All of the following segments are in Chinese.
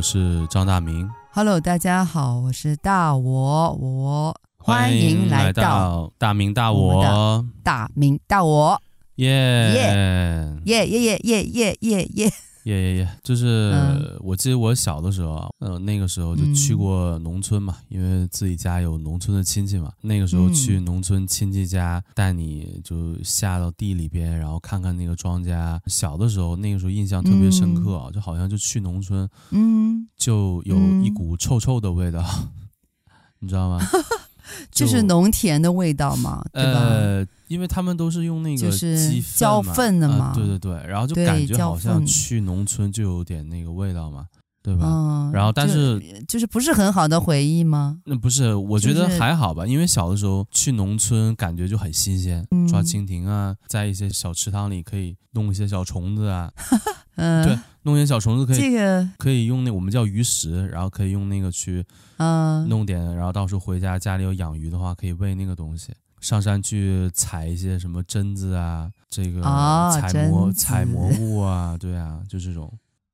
我是张大明。Hello，大家好，我是大我我，欢迎来到大明大我大明大我，耶耶耶耶耶耶耶耶。耶耶耶！就是、嗯、我记得我小的时候啊，呃，那个时候就去过农村嘛，嗯、因为自己家有农村的亲戚嘛。那个时候去农村亲戚家，带你就下到地里边，然后看看那个庄稼。小的时候，那个时候印象特别深刻就好像就去农村，嗯，就有一股臭臭的味道，嗯、你知道吗？就，就是农田的味道嘛，对吧？呃因为他们都是用那个鸡粪粪的嘛、呃，对对对，然后就感觉好像去农村就有点那个味道嘛，对吧？嗯、然后但是就，就是不是很好的回忆吗？那不是，我觉得还好吧，就是、因为小的时候去农村感觉就很新鲜，嗯、抓蜻蜓啊，在一些小池塘里可以弄一些小虫子啊，嗯，对，弄一些小虫子可以，这个可以用那、我们叫鱼食，然后可以用那个去嗯弄点，然后到时候回家家里有养鱼的话，可以喂那个东西。上山去采一些什么榛子啊，这个采蘑、哦、采蘑菇啊，对啊，就这种。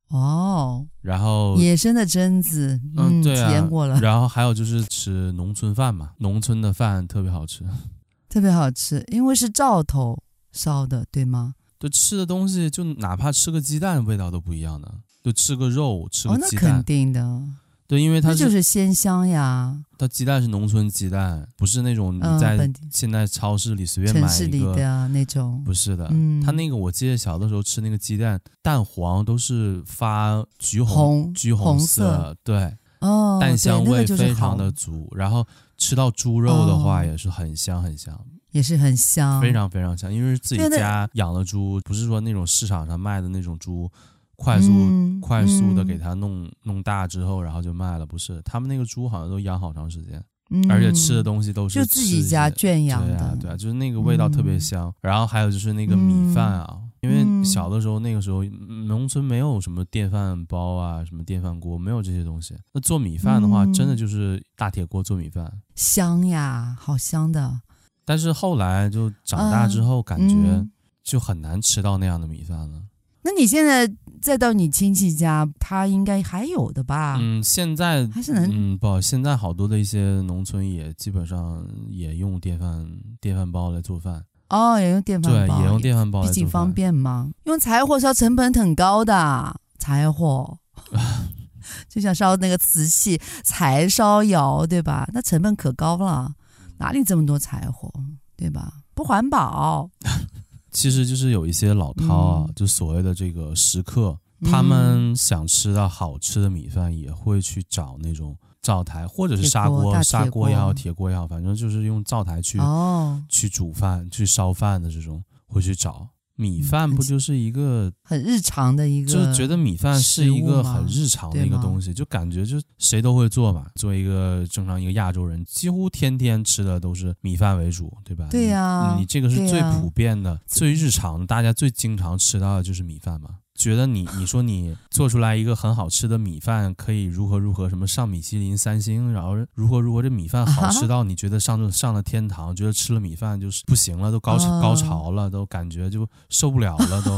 哦。然后野生的榛子，嗯，对啊，体验过了。然后还有就是吃农村饭嘛，农村的饭特别好吃，特别好吃，因为是灶头烧的，对吗？对，吃的东西就哪怕吃个鸡蛋，味道都不一样的。就吃个肉，吃个鸡蛋，哦、那肯定的。对，因为它是就是鲜香呀。它鸡蛋是农村鸡蛋，不是那种你在现在超市里随便买一个、城市里的那种。不是的，嗯、它那个我记得小的时候吃那个鸡蛋，蛋黄都是发橘红、红橘红色，红色对，哦，蛋香味非常的足。然后吃到猪肉的话也是很香很香，也是很香，非常非常香。因为是自己家养的猪，不是说那种市场上卖的那种猪。快速、嗯、快速的给它弄、嗯、弄大之后，然后就卖了。不是，他们那个猪好像都养好长时间，嗯、而且吃的东西都是就自己家圈养的，对啊，对啊，就是那个味道特别香。嗯、然后还有就是那个米饭啊，嗯、因为小的时候那个时候农村没有什么电饭煲啊，什么电饭锅，没有这些东西。那做米饭的话，嗯、真的就是大铁锅做米饭，香呀，好香的。但是后来就长大之后，感觉就很难吃到那样的米饭了。那你现在再到你亲戚家，他应该还有的吧？嗯，现在还是能嗯不，现在好多的一些农村也基本上也用电饭电饭煲来做饭哦，也用电饭煲，对，也用电饭煲，毕竟方便嘛。用柴火烧成本很高的，柴火 就像烧那个瓷器柴烧窑，对吧？那成本可高了，哪里这么多柴火，对吧？不环保。其实就是有一些老饕啊，嗯、就所谓的这个食客，嗯、他们想吃到好吃的米饭，也会去找那种灶台或者是砂锅，砂锅也好，铁锅也好，反正就是用灶台去、哦、去煮饭、去烧饭的这种，会去找。米饭不就是一个很日常的一个，就是觉得米饭是一个很日常的一个东西，就感觉就谁都会做嘛。作为一个正常一个亚洲人，几乎天天吃的都是米饭为主，对吧？对呀，你这个是最普遍的、最日常，大家最经常吃到的就是米饭嘛。觉得你你说你做出来一个很好吃的米饭，可以如何如何什么上米其林三星，然后如何如何这米饭好吃到你觉得上了上了天堂，觉得吃了米饭就是不行了，都高潮高潮了，都感觉就受不了了，都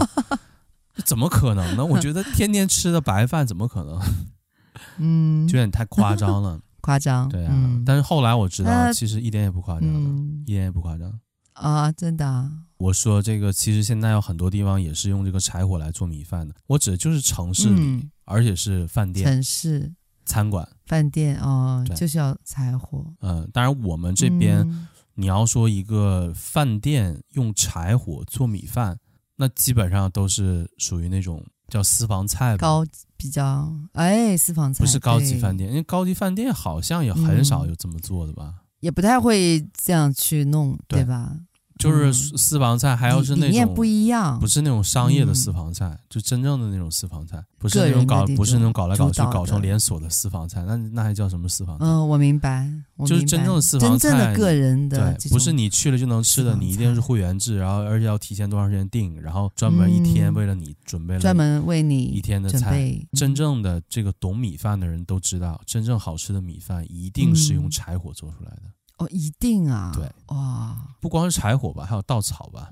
怎么可能呢？我觉得天天吃的白饭怎么可能？嗯，就有点太夸张了，夸张。对啊，但是后来我知道，其实一点也不夸张，一点也不夸张啊，真的。我说这个，其实现在有很多地方也是用这个柴火来做米饭的。我指的就是城市里，嗯、而且是饭店、城市餐馆、饭店哦，就是要柴火。嗯，当然我们这边，嗯、你要说一个饭店用柴火做米饭，那基本上都是属于那种叫私房菜吧，高比较哎，私房菜不是高级饭店，因为高级饭店好像也很少有这么做的吧，嗯、也不太会这样去弄，对，对吧？就是私房菜，还要是那种不一样，不是那种商业的私房菜，就真正的那种私房菜，不是那种搞，不是那种搞来搞去搞成连锁的私房菜，那那还叫什么私房菜？嗯，我明白，就是真正的私房菜，真正的个人的，对，不是你去了就能吃的，你一定是会员制，然后而且要提前多长时间订，然后专门一天为了你准备了专门为你一天的菜。真正的这个懂米饭的人都知道，真正好吃的米饭一定是用柴火做出来的。哦，一定啊！对，哇，不光是柴火吧，还有稻草吧？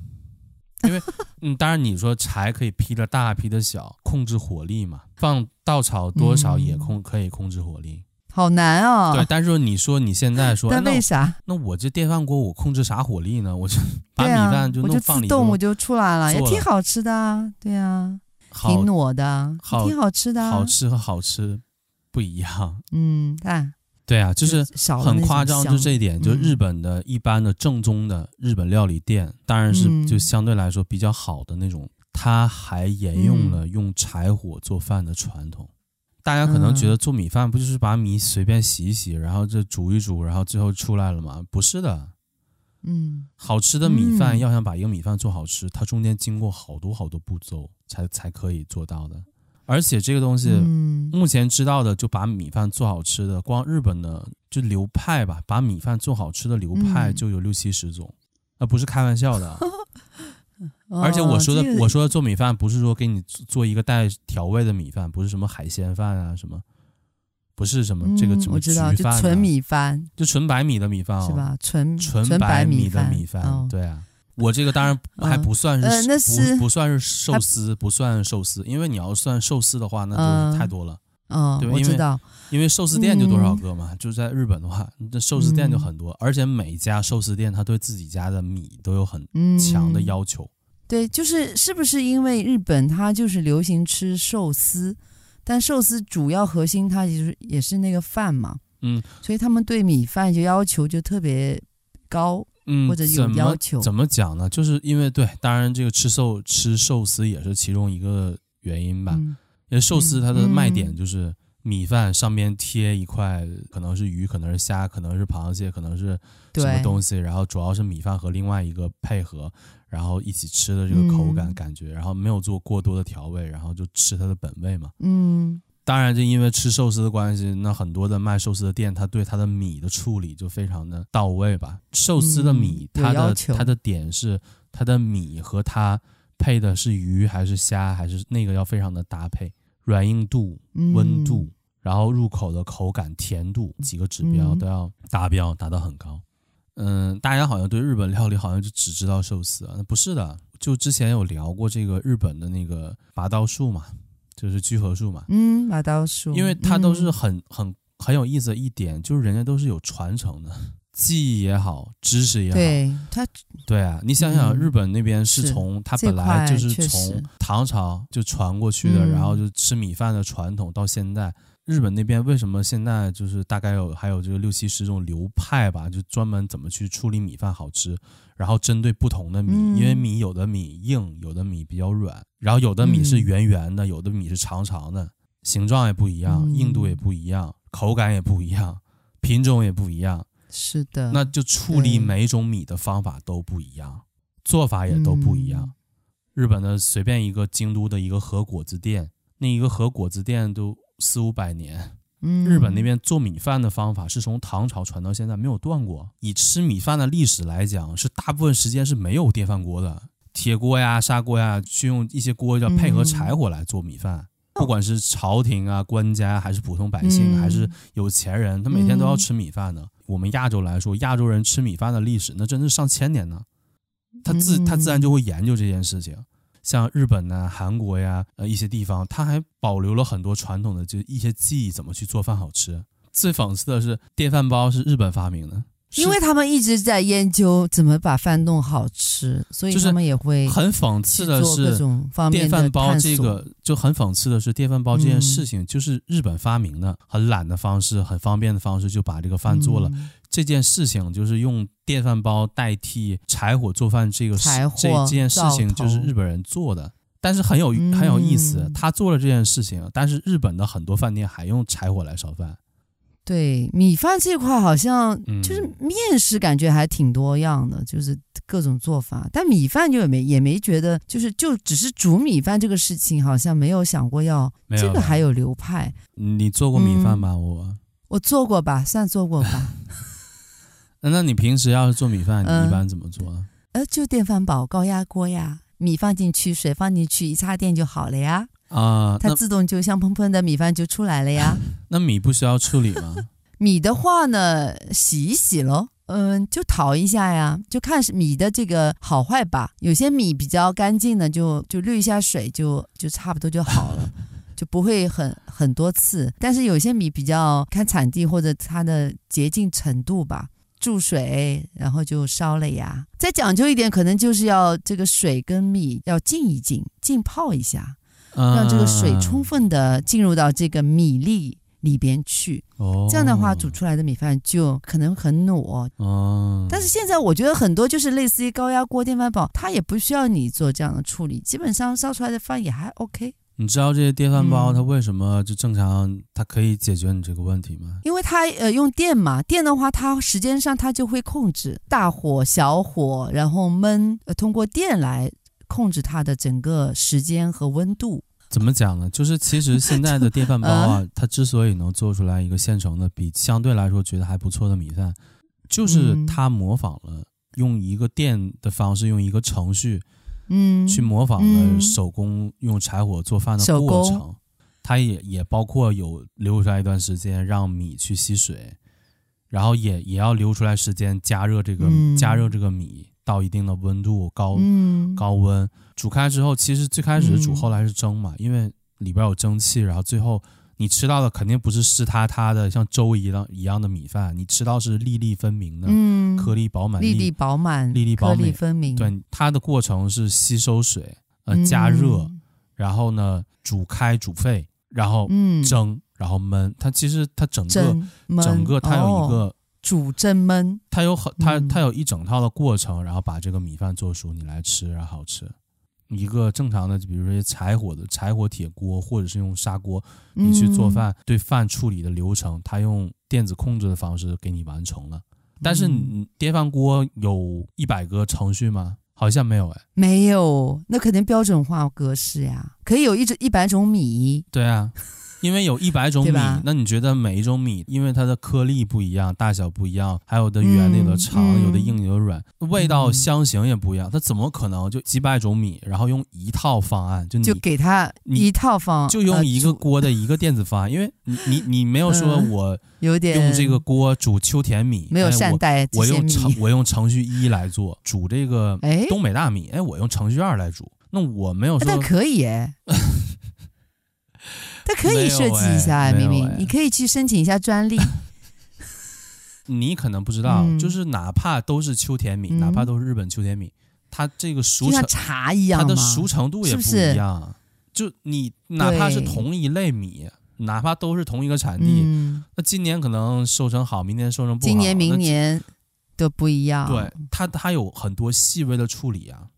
因为 嗯，当然你说柴可以劈的大，劈的小，控制火力嘛，放稻草多少也控、嗯、可以控制火力。好难哦。对，但是你说你现在说，但为啥？那我，这电饭锅我控制啥火力呢？我就把米饭就弄放里，我就自动我就出来了，也挺好吃的啊。对啊，挺糯的，好挺好吃的。好吃和好吃不一样。嗯，看。对啊，就是很夸张，就这一点，就日本的一般的正宗的日本料理店，当然是就相对来说比较好的那种，它还沿用了用柴火做饭的传统。大家可能觉得做米饭不就是把米随便洗一洗，然后就煮一煮，然后最后出来了吗？不是的，嗯，好吃的米饭要想把一个米饭做好吃，它中间经过好多好多步骤才才可以做到的。而且这个东西目前知道的，就把米饭做好吃的，光日本的就流派吧，把米饭做好吃的流派就有六七十种，那不是开玩笑的。而且我说的，我说的做米饭不是说给你做一个带调味的米饭，不是什么海鲜饭啊什么，不是什么这个什么焗饭，就纯米饭，就纯白米的米饭，是吧？纯纯白米的米饭，对啊，我这个当然还不算是不不算是寿司，不算寿司，因为你要算寿司的话，那就是太多了，嗯，对，我知道，因为寿司店就多少个嘛，就在日本的话，那寿司店就很多，而且每家寿司店他对自己家的米都有很强的要求。对，就是是不是因为日本它就是流行吃寿司，但寿司主要核心它其实也是那个饭嘛，嗯，所以他们对米饭就要求就特别高，嗯，或者有要求。怎么讲呢？就是因为对，当然这个吃寿吃寿司也是其中一个原因吧，嗯、因为寿司它的卖点就是米饭上面贴一块，可能是鱼，可能是虾，可能是螃蟹，可能是什么东西，然后主要是米饭和另外一个配合。然后一起吃的这个口感感觉，嗯、然后没有做过多的调味，然后就吃它的本味嘛。嗯，当然就因为吃寿司的关系，那很多的卖寿司的店，他对他的米的处理就非常的到位吧。寿司的米，嗯、它的它的点是它的米和它配的是鱼还是虾，还是那个要非常的搭配，软硬度、温度，嗯、然后入口的口感、甜度几个指标都要达标，达到很高。嗯，大家好像对日本料理好像就只知道寿司啊，那不是的。就之前有聊过这个日本的那个拔刀术嘛，就是聚合术嘛。嗯，马刀术，因为它都是很很很有意思的一点，就是人家都是有传承的，技艺也好，知识也好。对，啊，你想想，日本那边是从它本来就是从唐朝就传过去的，然后就吃米饭的传统到现在。日本那边为什么现在就是大概有还有这个六七十种流派吧，就专门怎么去处理米饭好吃，然后针对不同的米，因为米有的米硬，有的米比较软，然后有的米是圆圆的，有的米是长长的，形状也不一样，硬度也不一样，口感也不一样，品种也不一样。是的，那就处理每一种米的方法都不一样，做法也都不一样。日本的随便一个京都的一个和果子店，那一个和果子店都。四五百年，日本那边做米饭的方法是从唐朝传到现在没有断过。以吃米饭的历史来讲，是大部分时间是没有电饭锅的，铁锅呀、砂锅呀，去用一些锅要配合柴火来做米饭。不管是朝廷啊、官家，还是普通百姓，还是有钱人，他每天都要吃米饭的。我们亚洲来说，亚洲人吃米饭的历史，那真是上千年呢。他自他自然就会研究这件事情。像日本呐、韩国呀，呃一些地方，它还保留了很多传统的，就一些技艺，怎么去做饭好吃。最讽刺的是，电饭煲是日本发明的，因为他们一直在研究怎么把饭弄好吃，所以他们也会很讽刺的是，电饭煲这个就很讽刺的是，电饭煲这件事情就是日本发明的，很懒的方式，很方便的方式就把这个饭做了。嗯。这件事情就是用电饭煲代替柴火做饭，这个柴火这这件事情就是日本人做的，但是很有很有意思，他做了这件事情，但是日本的很多饭店还用柴火来烧饭。对，米饭这块好像就是面食，感觉还挺多样的，就是各种做法，但米饭就也没也没觉得，就是就只是煮米饭这个事情，好像没有想过要这个还有流派。你做过米饭吗？我我做过吧，算做过吧。那你平时要是做米饭，你一般怎么做啊？呃，就电饭煲、高压锅呀，米放进去，水放进去，一插电就好了呀。啊，它自动就香喷喷的米饭就出来了呀。那米不需要处理吗？米的话呢，洗一洗喽，嗯，就淘一下呀，就看是米的这个好坏吧。有些米比较干净的，就就滤一下水就，就就差不多就好了，就不会很很多次。但是有些米比较看产地或者它的洁净程度吧，注水然后就烧了呀。再讲究一点，可能就是要这个水跟米要浸一浸，浸泡一下，让这个水充分的进入到这个米粒。里边去，这样的话煮出来的米饭就可能很糯。哦，但是现在我觉得很多就是类似于高压锅、电饭煲，它也不需要你做这样的处理，基本上烧出来的饭也还 OK。你知道这些电饭煲它为什么就正常，它可以解决你这个问题吗？因为它呃用电嘛，电的话它时间上它就会控制大火、小火，然后焖，呃，通过电来控制它的整个时间和温度。怎么讲呢？就是其实现在的电饭煲啊，它之所以能做出来一个现成的，比相对来说觉得还不错的米饭，就是它模仿了用一个电的方式，用一个程序，嗯，去模仿了手工用柴火做饭的过程。它也也包括有留出来一段时间让米去吸水，然后也也要留出来时间加热这个加热这个米。到一定的温度，高、嗯、高温煮开之后，其实最开始煮，后来是蒸嘛，嗯、因为里边有蒸汽，然后最后你吃到的肯定不是湿塌塌的像粥一样一样的米饭，你吃到是粒粒分明的，嗯，颗粒饱满，粒粒饱满，粒粒饱满，颗粒分明。对，它的过程是吸收水，呃，加热，嗯、然后呢煮开煮沸，然后蒸，然后焖。它其实它整个整个它有一个。哦煮蒸焖，它有很它它有一整套的过程，然后把这个米饭做熟，你来吃，然后好吃。一个正常的，比如说柴火的柴火铁锅，或者是用砂锅，你去做饭，对饭处理的流程，它用电子控制的方式给你完成了。但是你电饭锅有一百个程序吗？好像没有哎，没有，那肯定标准化格式呀，可以有一种一百种米。对啊。因为有一百种米，那你觉得每一种米，因为它的颗粒不一样，大小不一样，还有的圆的、有的长，嗯、有的硬、有的软，味道、香型也不一样，它怎么可能就几百种米，然后用一套方案就你就给他一套方，就用一个锅的一个电子方案，因为你你你没有说我有点用这个锅煮秋田米，没有善待我用程我用程序一来做煮这个东北大米，哎，我用程序二来煮，那我没有说但可以哎。它可以设计一下，明明你可以去申请一下专利。你可能不知道，嗯、就是哪怕都是秋田米，嗯、哪怕都是日本秋田米，它这个熟成像茶一样，它的熟成度也不一样。是是就你哪怕是同一类米，哪怕都是同一个产地，嗯、那今年可能收成好，明年收成不好，今年明年都不一样。对，它它有很多细微的处理啊。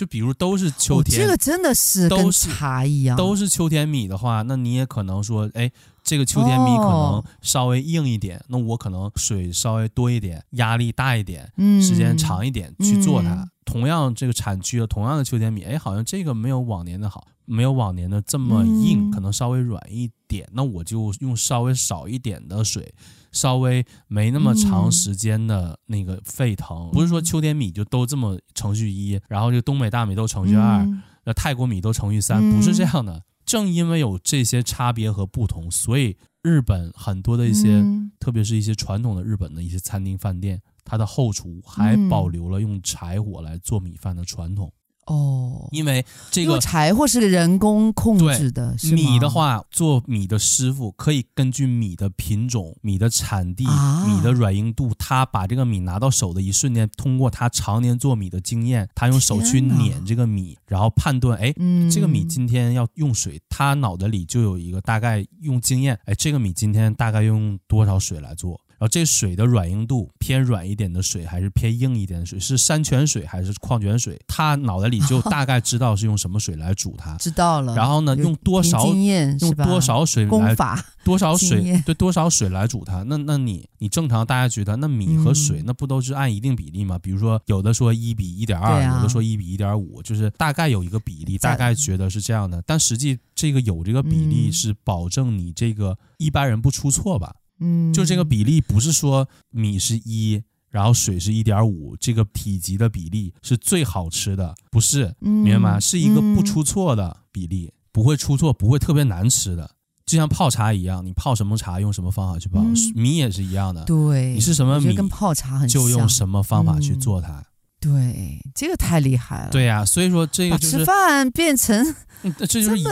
就比如都是秋天，哦、这个真的是跟茶一样，都是秋天米的话，那你也可能说，哎，这个秋天米可能稍微硬一点，哦、那我可能水稍微多一点，压力大一点，嗯、时间长一点去做它。嗯、同样这个产区的同样的秋天米，哎，好像这个没有往年的好，没有往年的这么硬，嗯、可能稍微软一点，那我就用稍微少一点的水。稍微没那么长时间的那个沸腾，嗯、不是说秋天米就都这么程序一，然后这个东北大米都程序二，那、嗯、泰国米都程序三，不是这样的。正因为有这些差别和不同，所以日本很多的一些，嗯、特别是一些传统的日本的一些餐厅饭店，它的后厨还保留了用柴火来做米饭的传统。哦，因为这个柴火是人工控制的，是？米的话，做米的师傅可以根据米的品种、米的产地、啊、米的软硬度，他把这个米拿到手的一瞬间，通过他常年做米的经验，他用手去碾这个米，然后判断，哎，嗯、这个米今天要用水，他脑袋里就有一个大概用经验，哎，这个米今天大概用多少水来做。然后这水的软硬度偏软一点的水还是偏硬一点的水，是山泉水还是矿泉水？他脑袋里就 大概知道是用什么水来煮它，知道了。然后呢，用多少用多少水来多少水对多少水来煮它？那那你你正常大家觉得那米和水那不都是按一定比例吗？比如说有的说一比一点二，有的说一比一点五，就是大概有一个比例，大概觉得是这样的。但实际这个有这个比例是保证你这个一般人不出错吧？嗯，就这个比例不是说米是一，然后水是一点五，这个体积的比例是最好吃的，不是，明白吗？是一个不出错的比例，不会出错，不会特别难吃的。就像泡茶一样，你泡什么茶用什么方法去泡，嗯米也是一样的。对，你是什么米跟泡茶很，就用什么方法去做它。对，这个太厉害了。对呀、啊，所以说这个就是吃饭变成嗯这就是疑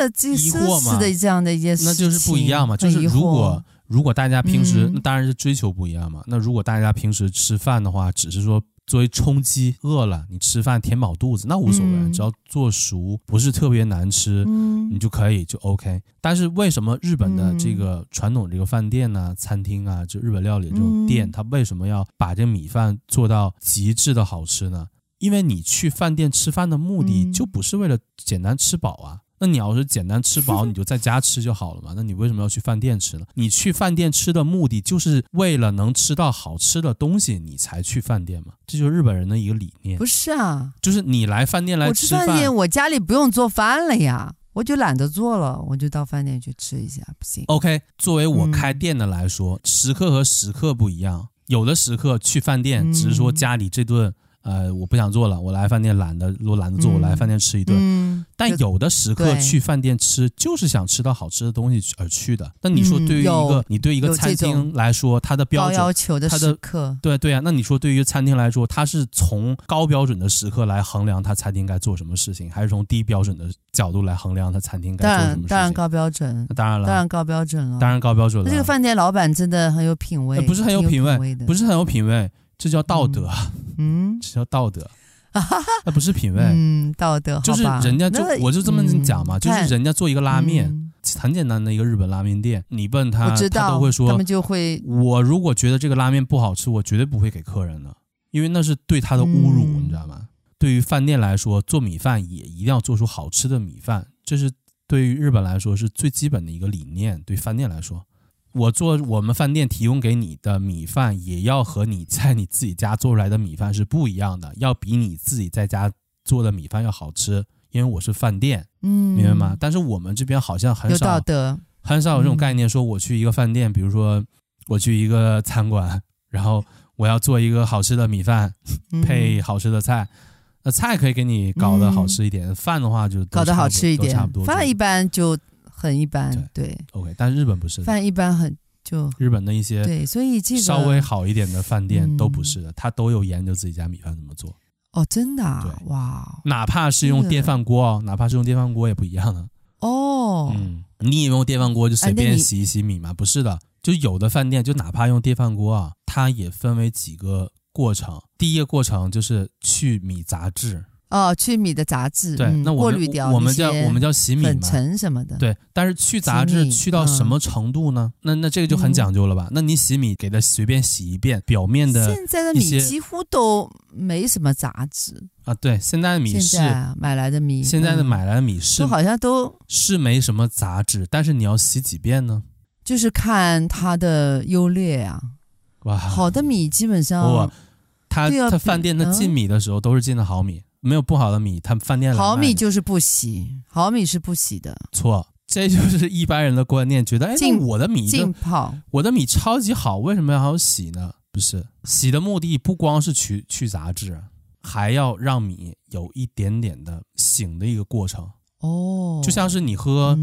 惑嘛的这样的一件事情，那就是不一样嘛。就是如果如果大家平时、嗯、那当然是追求不一样嘛。那如果大家平时吃饭的话，只是说。作为充饥，饿了你吃饭填饱肚子那无所谓，嗯、只要做熟不是特别难吃，嗯、你就可以就 OK。但是为什么日本的这个传统这个饭店呢、啊、餐厅啊，就日本料理这种店，它为什么要把这米饭做到极致的好吃呢？因为你去饭店吃饭的目的就不是为了简单吃饱啊。那你要是简单吃饱，你就在家吃就好了嘛。那你为什么要去饭店吃呢？你去饭店吃的目的就是为了能吃到好吃的东西，你才去饭店嘛。这就是日本人的一个理念。不是啊，就是你来饭店来吃饭，我吃饭店，我家里不用做饭了呀，我就懒得做了，我就到饭店去吃一下，不行。OK，作为我开店的来说，嗯、食客和食客不一样，有的食客去饭店只是说家里这顿。呃，我不想做了，我来饭店懒得，我懒得做，我来饭店吃一顿。嗯，但有的食客去饭店吃，就是想吃到好吃的东西而去的。那你说，对于一个你对一个餐厅来说，它的标准，要求的食客，对对啊，那你说对于餐厅来说，它是从高标准的食客来衡量他餐厅该做什么事情，还是从低标准的角度来衡量他餐厅该做什么事情？当然高标准，当然了，当然高标准了，当然高标准了。这个饭店老板真的很有品味，不是很有品味，不是很有品味，这叫道德，嗯，这叫道德。那不是品味，嗯，道德就是人家就我就这么讲嘛，就是人家做一个拉面，很简单的一个日本拉面店，你问他，他都会说，他们就会，我如果觉得这个拉面不好吃，我绝对不会给客人的，因为那是对他的侮辱，你知道吗？对于饭店来说，做米饭也一定要做出好吃的米饭，这是对于日本来说是最基本的一个理念，对饭店来说。我做我们饭店提供给你的米饭，也要和你在你自己家做出来的米饭是不一样的，要比你自己在家做的米饭要好吃，因为我是饭店，嗯，明白吗？但是我们这边好像很少，有道德，很少有这种概念，说我去一个饭店，比如说我去一个餐馆，然后我要做一个好吃的米饭，配好吃的菜，那菜可以给你搞得好吃一点，饭的话就搞得好吃一点，差不多，饭一般就。很一般，对，对，OK，但日本不是，饭一般很就日本的一些对，所以这个稍微好一点的饭店都不是的，他都有研究自己家米饭怎么做。哦，真的啊，对，哇，哪怕是用电饭锅哦，哪怕是用电饭锅也不一样的。哦，嗯，你以为用电饭锅就随便洗一洗米吗？不是的，就有的饭店就哪怕用电饭锅啊，它也分为几个过程。第一个过程就是去米杂质。哦，去米的杂质，对，那我们过滤掉我们叫我们叫洗米嘛，粉尘什么的。对，但是去杂质去到什么程度呢？那那这个就很讲究了吧？那你洗米给它随便洗一遍，表面的现在的米几乎都没什么杂质啊。对，现在的米是买来的米，现在的买来的米是好像都是没什么杂质，但是你要洗几遍呢？就是看它的优劣啊。哇，好的米基本上，他他饭店他进米的时候都是进的好米。没有不好的米，他们饭店来好米就是不洗，好米是不洗的。错，这就是一般人的观念，觉得哎，我的米浸泡，我的米超级好，为什么要洗呢？不是，洗的目的不光是去去杂质，还要让米有一点点的醒的一个过程。哦，就像是你喝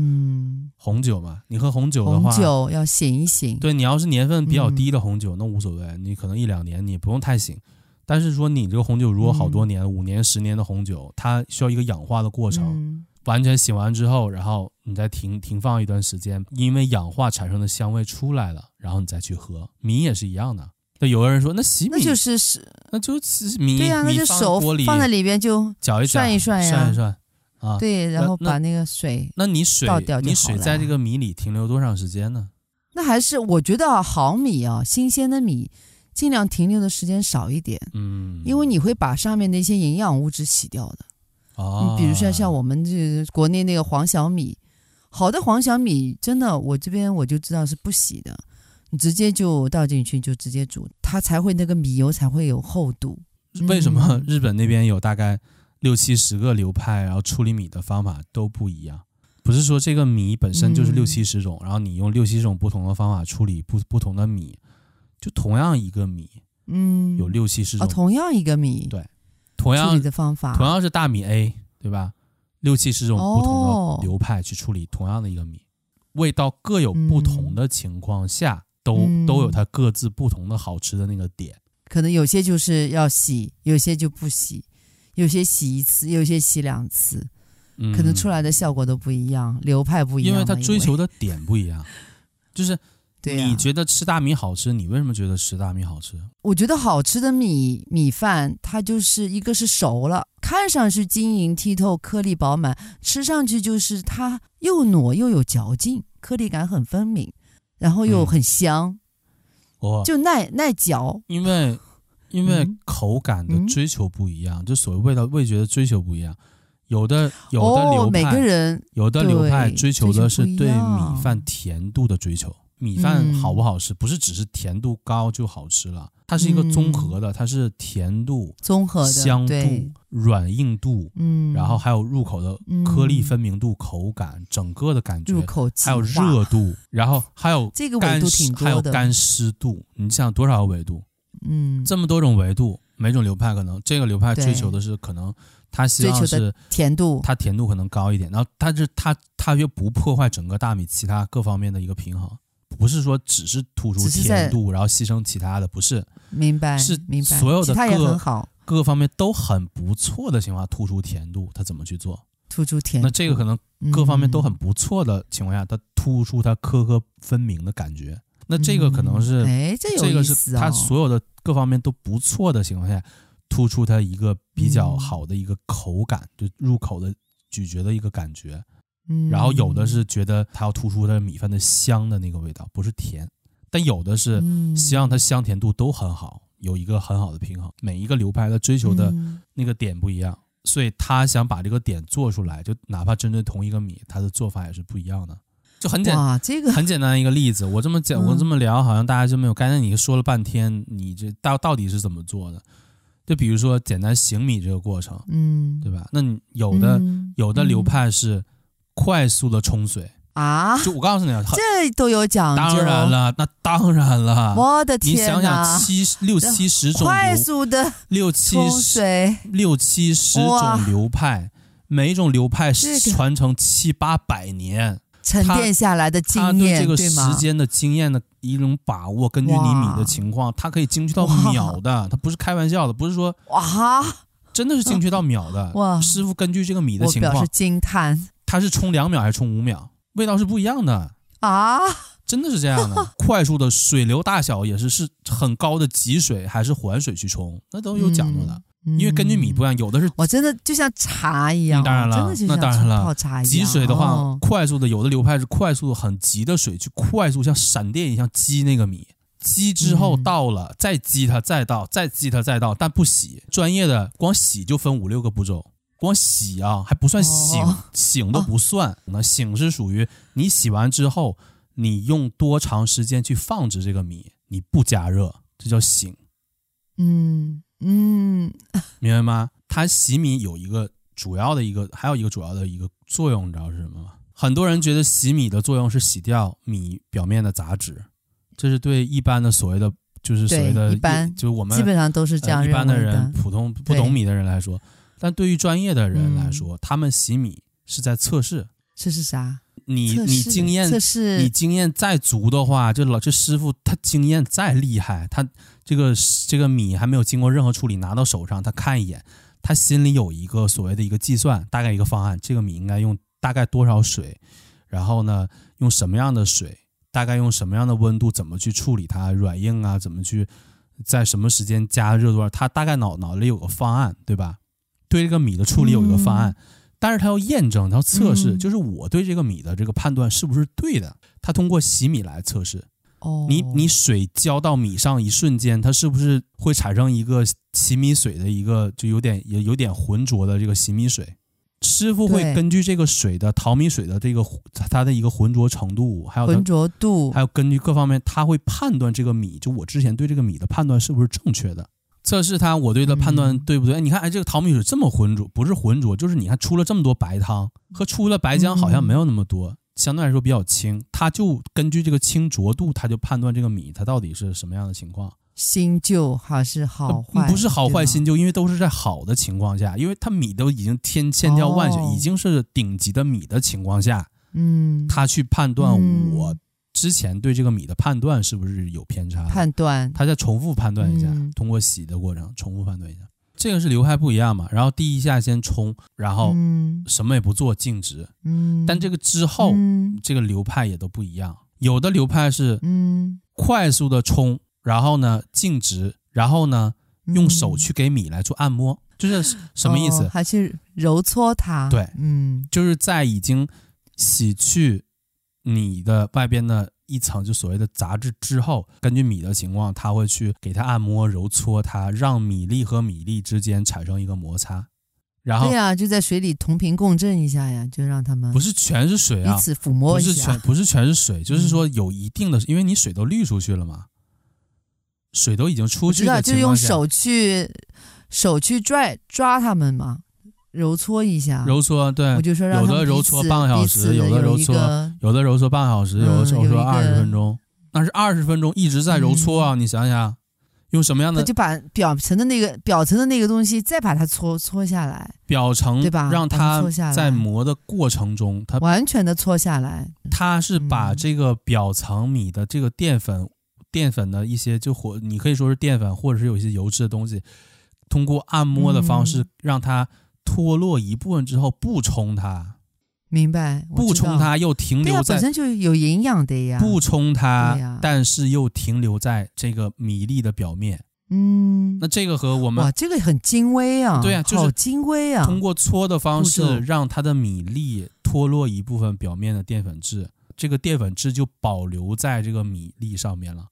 红酒嘛，嗯、你喝红酒的话，红酒要醒一醒。对，你要是年份比较低的红酒，嗯、那无所谓，你可能一两年你不用太醒。但是说你这个红酒如果好多年，嗯、五年、十年的红酒，它需要一个氧化的过程，嗯、完全醒完之后，然后你再停停放一段时间，因为氧化产生的香味出来了，然后你再去喝。米也是一样的。那有的人说，那洗米那就是是，那就洗米，对呀、啊，那就手放在里边就搅一涮一涮呀，涮一涮啊，对，然后把那个水那，那你水倒掉，你水在这个米里停留多长时间呢？那还是我觉得好米啊，新鲜的米。尽量停留的时间少一点，嗯，因为你会把上面的一些营养物质洗掉的。哦，你比如说像我们这国内那个黄小米，好的黄小米真的，我这边我就知道是不洗的，你直接就倒进去就直接煮，它才会那个米油才会有厚度。为什么日本那边有大概六七十个流派，然后处理米的方法都不一样？不是说这个米本身就是六七十种，然后你用六七十种不同的方法处理不不同的米。就同样一个米，嗯，有六七十种。哦，同样一个米，对，同样处理的方法，同样是大米 A，对吧？六七十种不同的流派去处理同样的一个米。味道各有不同的情况下，嗯、都都有它各自不同的好吃的那个点。可能有些就是要洗，有些就不洗，有些洗一次，有些洗两次，嗯、可能出来的效果都不一样，流派不一样，因为它追求的点不一样，就是。你觉得吃大米好吃？你为什么觉得吃大米好吃？我觉得好吃的米米饭，它就是一个是熟了，看上去晶莹剔透，颗粒饱满，吃上去就是它又糯又有嚼劲，颗粒感很分明，然后又很香，哦、就耐耐嚼。因为因为口感的追求不一样，嗯、就所谓味道味觉的追求不一样，有的有的流派，哦、每个人有的流派追求的是对米饭甜度的追求。米饭好不好吃，不是只是甜度高就好吃了，它是一个综合的，它是甜度、综合的香度、软硬度，嗯，然后还有入口的颗粒分明度、口感，整个的感觉，入口还有热度，然后还有这个维度挺多的，还有干湿度，你想多少个维度？嗯，这么多种维度，每种流派可能这个流派追求的是可能它希望是甜度，它甜度可能高一点，然后它是它它又不破坏整个大米其他各方面的一个平衡。不是说只是突出甜度，然后牺牲其他的，不是。明白，是明白。所有的各好各个方面都很不错的情况下，突出甜度，他怎么去做？突出甜度。那这个可能各方面都很不错的情况下，他突出它颗颗分明的感觉。那这个可能是，哎，这有意思哦。这个是它所有的各方面都不错的情况下，突出它一个比较好的一个口感，就入口的咀嚼的一个感觉。然后有的是觉得它要突出它米饭的香的那个味道，不是甜，但有的是希望它香甜度都很好，有一个很好的平衡。每一个流派的追求的那个点不一样，所以他想把这个点做出来，就哪怕针对同一个米，他的做法也是不一样的。就很简单，这个很简单一个例子，我这么讲，我这么聊，好像大家就没有。刚才你说了半天，你这到到底是怎么做的？就比如说简单醒米这个过程，嗯，对吧？那你有的有的流派是。快速的冲水。啊！就我告诉你啊，这都有讲究。当然了，那当然了。我的天，你想想七六七十种快速的六七十六七十种流派，每一种流派传承七八百年。沉淀下来的经验，他对这个时间的经验的一种把握，根据你米的情况，它可以精确到秒的，它不是开玩笑的，不是说哇，真的是精确到秒的。哇，师傅根据这个米的情况，我表示惊叹。它是冲两秒还是冲五秒？味道是不一样的啊！真的是这样的。快速的水流大小也是是很高的急水还是缓水去冲，那都有讲究的。嗯、因为根据米不一样，有的是我真的就像茶一样，当然了，那当然了。泡茶一样。急水的话，哦、快速的有的流派是快速的很急的水去快速像闪电一样击那个米，击之后倒了，嗯、再击它再倒，再击它再倒，但不洗。专业的光洗就分五六个步骤。光洗啊，还不算醒，哦、醒都不算。那、哦、醒是属于你洗完之后，你用多长时间去放置这个米，你不加热，这叫醒。嗯嗯，明白吗？它洗米有一个主要的一个，还有一个主要的一个作用，你知道是什么吗？很多人觉得洗米的作用是洗掉米表面的杂质，这是对一般的所谓的就是所谓的一般，就是我们基本上都是这样、呃、一般的人，普通不懂米的人来说。但对于专业的人来说，嗯、他们洗米是在测试。这是啥？你你经验测试，你经验再足的话，这老这师傅他经验再厉害，他这个这个米还没有经过任何处理，拿到手上，他看一眼，他心里有一个所谓的一个计算，大概一个方案，这个米应该用大概多少水，然后呢，用什么样的水，大概用什么样的温度，怎么去处理它软硬啊，怎么去在什么时间加热多少，他大概脑脑子里有个方案，对吧？对这个米的处理有一个方案，嗯、但是他要验证，他要测试，嗯、就是我对这个米的这个判断是不是对的。他通过洗米来测试。哦，你你水浇到米上一瞬间，它是不是会产生一个洗米水的一个就有点有有点浑浊的这个洗米水？师傅会根据这个水的淘米水的这个它的一个浑浊程度，还有浑浊度，还有根据各方面，他会判断这个米，就我之前对这个米的判断是不是正确的。测试它，我对它判断对不对？嗯、你看，哎，这个淘米水这么浑浊，不是浑浊，就是你看出了这么多白汤，和出了白浆好像没有那么多，嗯、相对来说比较清。它就根据这个清浊度，它就判断这个米它到底是什么样的情况，新旧还是好坏？不是好坏新旧，因为都是在好的情况下，因为它米都已经千千挑万选，哦、已经是顶级的米的情况下，嗯，他去判断嗯我之前对这个米的判断是不是有偏差，判断，他再重复判断一下，嗯。通过洗的过程重复判断一下，这个是流派不一样嘛。然后第一下先冲，然后嗯。什么也不做静止，嗯，但这个之后、嗯。这个流派也都不一样，有的流派是嗯，快速的冲，然后呢静止，然后呢用手去给米来做按摩，就是什么意思？哦还是揉搓它？对。嗯。就是在已经洗去你的外边的一层，就所谓的杂质之后，根据米的情况，他会去给它按摩、揉搓它，让米粒和米粒之间产生一个摩擦。然后对呀、就在水里同频共振一下呀，就让他们不是全是水啊彼，此抚摸一下。不是全不是全是水，就是说有一定的，因为你水都滤出去了嘛，水都已经出去我知道，就用手去手去拽抓他们嘛，揉搓一下。揉搓，对我，就说让有的揉搓半个小时有的揉搓有的揉搓半个小时，有的揉搓二十分钟，那是二十分钟一直在揉搓啊！你想想，用什么样的他就把表层的那个表层的那个东西再把它搓搓下来，表层对吧让它在磨的过程中，它完全的搓下来。它是把嗯这个表层米的这个淀粉、淀粉的一些就或你可以说是淀粉，或者是有一些油脂的东西，通过按摩的方式嗯让它脱落一部分之后，不冲它，明白？不冲它又停、留在本身就有营养的呀。不冲它但是又停留在这个米粒的表面。嗯，那这个和我们哇，这个很精微啊，对啊就是精微啊。通过搓的方式让它的米粒脱落一部分表面的淀粉质，这个淀粉质就保留在这个米粒上面了。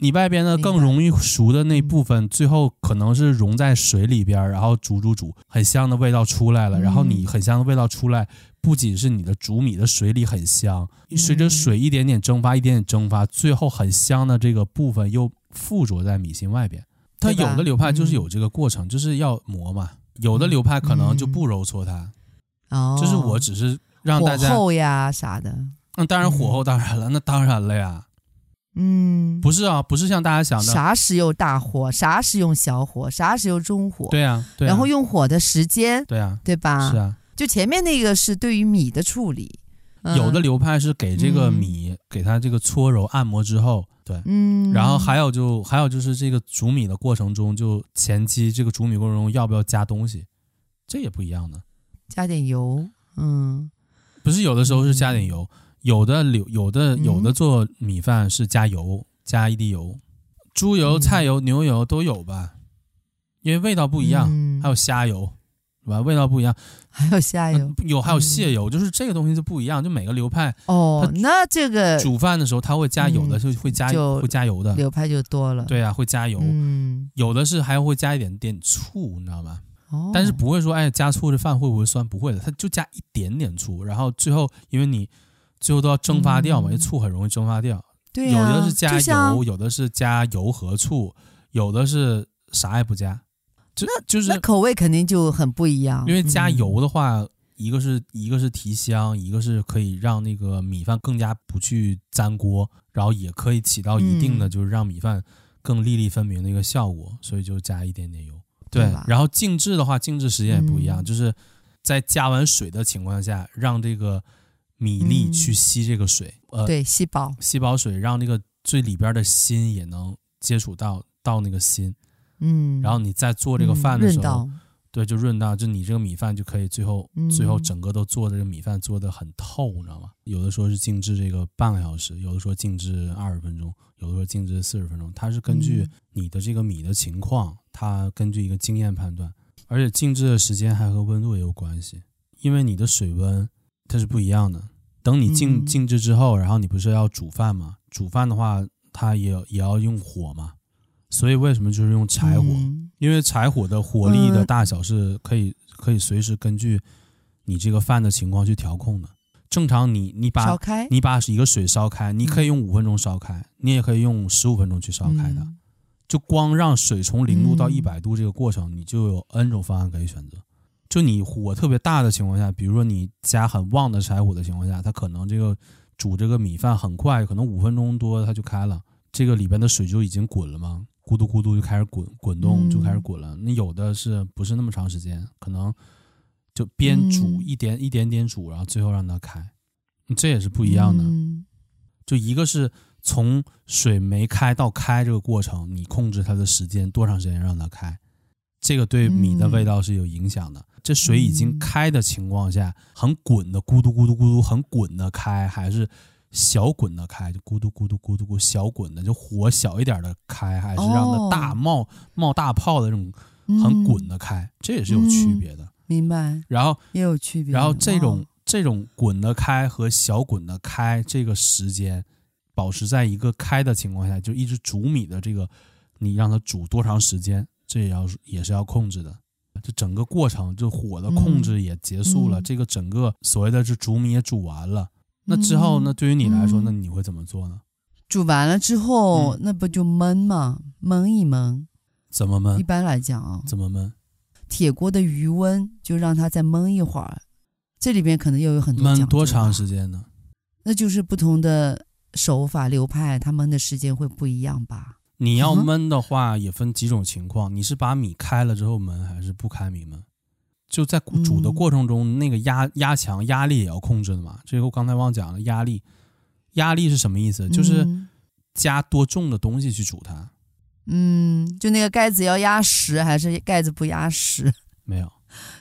你外边的更容易熟的那部分，最后可能是溶在水里边，然后煮煮煮，很香的味道出来了。嗯然后你很香的味道出来，不仅是你的煮米的水里很香，随着水一点点蒸发，一点点蒸发，最后很香的这个部分又附着在米心外边。它有的流派就是有这个过程，就是要磨嘛。有的流派可能就不揉搓它，哦，就是我只是让大家火家，候呀啥的，那，当然火候当然了，那当然了呀，嗯，不是啊，不是像大家想的，啥时用大火，啥时用小火，啥时用中火，对啊，对啊，然后用火的时间，对啊，对吧？是啊，就前面那个是对于米的处理，嗯。有的流派是给这个米给它这个搓揉按摩之后，对，嗯，然后还有就还有就是这个煮米的过程中，就前期这个煮米过程中要不要加东西，这也不一样的，加点油，嗯，不是有的时候是加点油。有的流有的嗯有的做米饭是加油，加一滴油，猪油、嗯菜油、牛油都有吧，因为味道不一样。嗯还有虾油，是吧？味道不一样。还有虾油，嗯有还有蟹油，就是这个东西就不一样。就每个流派哦，那这个煮饭的时候，它会加油的，嗯就会加就会加油的。流派就多了，，对啊，会加油。嗯，有的是还会加一点点醋，你知道吗？哦，但是不会说，哎，加醋这饭会不会酸？不会的，它就加一点点醋，然后最后因为你最后都要蒸发掉嘛，嗯因为醋很容易蒸发掉。对呀、有的是加油，有的是加油和醋，有的是啥也不加，就就是那口味肯定就很不一样，因为加嗯油的话，一个是一个是提香，一个是可以让那个米饭更加不去粘锅，然后也可以起到一定的嗯。就是让米饭更粒粒分明的一个效果，所以就加一点点油。对对，然后静置的话，静置时间也不一样，嗯。就是在加完水的情况下，让这个米粒嗯。去吸这个水，呃，对吸饱，吸饱水，让那个最里边的心也能接触到到那个心，嗯，然后你在做这个饭的时候。嗯对，就润到，就你这个米饭就可以最后、嗯。最后整个都做的这个米饭做的很透，你知道吗？有的说是静置这个半个小时，有的说静置二十分钟，有的说静置四十分钟，它是根据嗯。你的这个米的情况，它根据一个经验判断，而且静置的时间还和温度也有关系，因为你的水温它是不一样的。等你静嗯静置之后，然后你不是要煮饭吗？煮饭的话，它也也要用火嘛，所以为什么就是用柴火？嗯因为柴火的火力的大小是可以可以随时根据你这个饭的情况去调控的。正常你你把烧开，你把一个水烧开，你可以用五分钟烧开，你也可以用十五分钟去烧开的。嗯就光让水从零度到嗯一百度这个过程，你就有 N 种方案可以选择。就你火特别大的情况下，比如说你加很旺的柴火的情况下，它可能这个煮这个米饭很快，可能五分钟多它就开了，这个里边的水就已经滚了嘛。咕嘟咕嘟就开始滚滚动，嗯就开始滚了。那有的是不是那么长时间？可能就边煮嗯一点一点点煮，然后最后让它开。这也是不一样的。嗯、就一个是从水没开到开这个过程，你控制它的时间多长时间让它开，这个对米的味道是有影响的。嗯、这水已经开的情况下，很滚的咕嘟咕嘟咕嘟很滚的开，还是小滚的开，就咕嘟咕嘟咕嘟咕小滚的，就火小一点的开，还是让它大冒、哦、冒大泡的这种很滚的开，嗯、这也是有区别的。明白。然后也有区别。然后这种。哦这种滚的开和小滚的开，这个时间保持在一个开的情况下，就一直煮米的这个，你让它煮多长时间，这也要也是要控制的。这整个过程就火的控制也结束了，嗯、这个整个所谓的这煮米也煮完了。那之后那？对于你来说，那你会怎么做呢？煮完了之后，那不就焖吗？焖一焖。怎么焖？一般来讲啊，怎么焖？铁锅的余温就让它再焖一会儿。这里边可能又有很多焖多长时间呢？那就是不同的手法流派，它焖的时间会不一样吧？你要焖的话，也分几种情况。你是把米开了之后焖，还是不开米焖？就在煮的过程中，那个压压强压力也要控制的嘛。这个我刚才忘讲了，压力压力是什么意思？就是加多重的东西去煮它。嗯，就那个盖子要压实，还是盖子不压实？没有。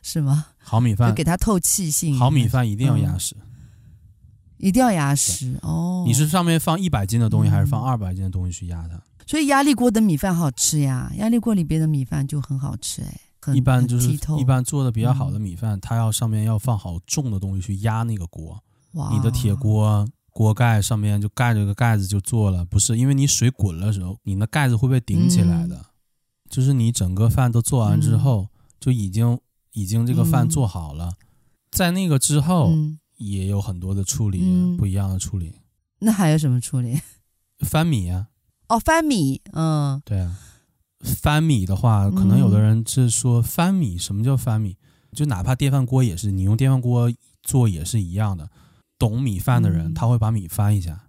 是吗？好米饭给它透气性。好米饭一定要压实，嗯，一定要压实哦。你是上面放一百斤的东西，还是放二百斤的东西去压它？所以压力锅的米饭好吃呀，压力锅里边的米饭就很好吃哎。一般就是一般做的比较好的米饭，嗯、它要上面要放好重的东西去压那个锅。哇！你的铁锅锅盖上面就盖着个盖子就做了，不是因为你水滚的时候，你那盖子会被顶起来的。嗯、就是你整个饭都做完之后，嗯、就已经。已经这个饭做好了，嗯、在那个之后也有很多的处理，嗯、不一样的处理。那还有什么处理？翻米呀、啊。哦，翻米，嗯，对啊。翻米的话，可能有的人是说翻米，什么叫翻米？就哪怕电饭锅也是，你用电饭锅做也是一样的。懂米饭的人，他会把米翻一下。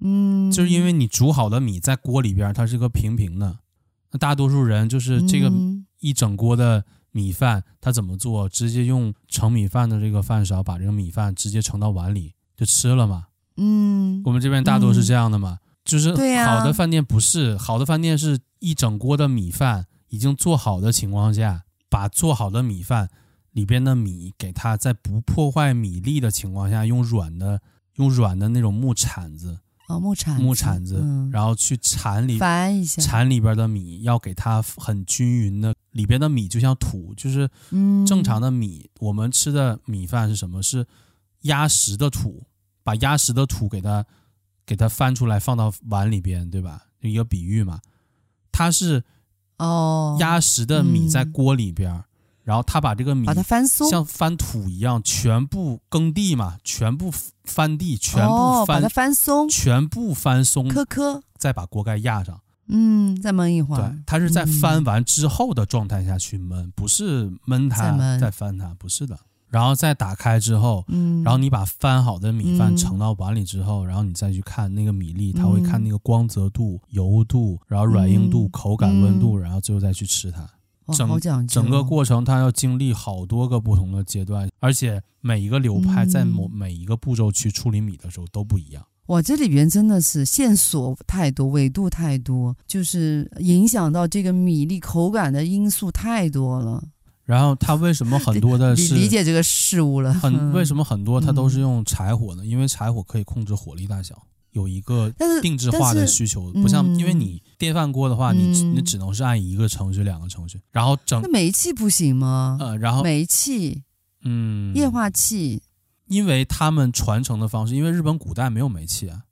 嗯，就是因为你煮好的米在锅里边，它是个平平的。那大多数人就是这个一整锅的。米饭他怎么做？直接用盛米饭的这个饭勺把这个米饭直接盛到碗里就吃了嘛？嗯，我们这边大多是这样的嘛，嗯、就是好的饭店不是，啊、好的饭店是一整锅的米饭已经做好的情况下，把做好的米饭里边的米给它在不破坏米粒的情况下，用软的用软的那种木铲子。哦，木铲木铲子，嗯、然后去铲里翻一下，铲里边的米，要给它很均匀的，里边的米就像土，就是正常的米。嗯、我们吃的米饭是什么？是压实的土，把压实的土给它给它翻出来，放到碗里边，对吧？就一个比喻嘛。它是哦，压实的米在锅里边。然后他把这个米把它翻松，像翻土一样，全部耕地嘛，全部翻地，全部翻，哦、把它翻松，全部翻松，颗颗，再把锅盖压上，嗯，再焖一会儿。对，它是在翻完之后的状态下去焖，嗯、不是焖它再，再翻它，不是的。然后再打开之后，嗯，然后你把翻好的米饭盛到碗里之后，嗯、然后你再去看那个米粒，它会看那个光泽度、油度，然后软硬度、嗯、口感、温度，然后最后再去吃它。整整个过程，它要经历好多个不同的阶段，而且每一个流派在某每一个步骤去处理米的时候都不一样。哇，这里边真的是线索太多，维度太多，就是影响到这个米粒口感的因素太多了。然后它为什么很多的是理解这个事物了？很为什么很多它都是用柴火呢？因为柴火可以控制火力大小。有一个定制化的需求，不像因为你电饭锅的话，你你只能是按一个程序、两个程序，然后整。那煤气不行吗？呃，然后煤气，嗯，液化气，因为他们传承的方式，因为日本古代没有煤气啊。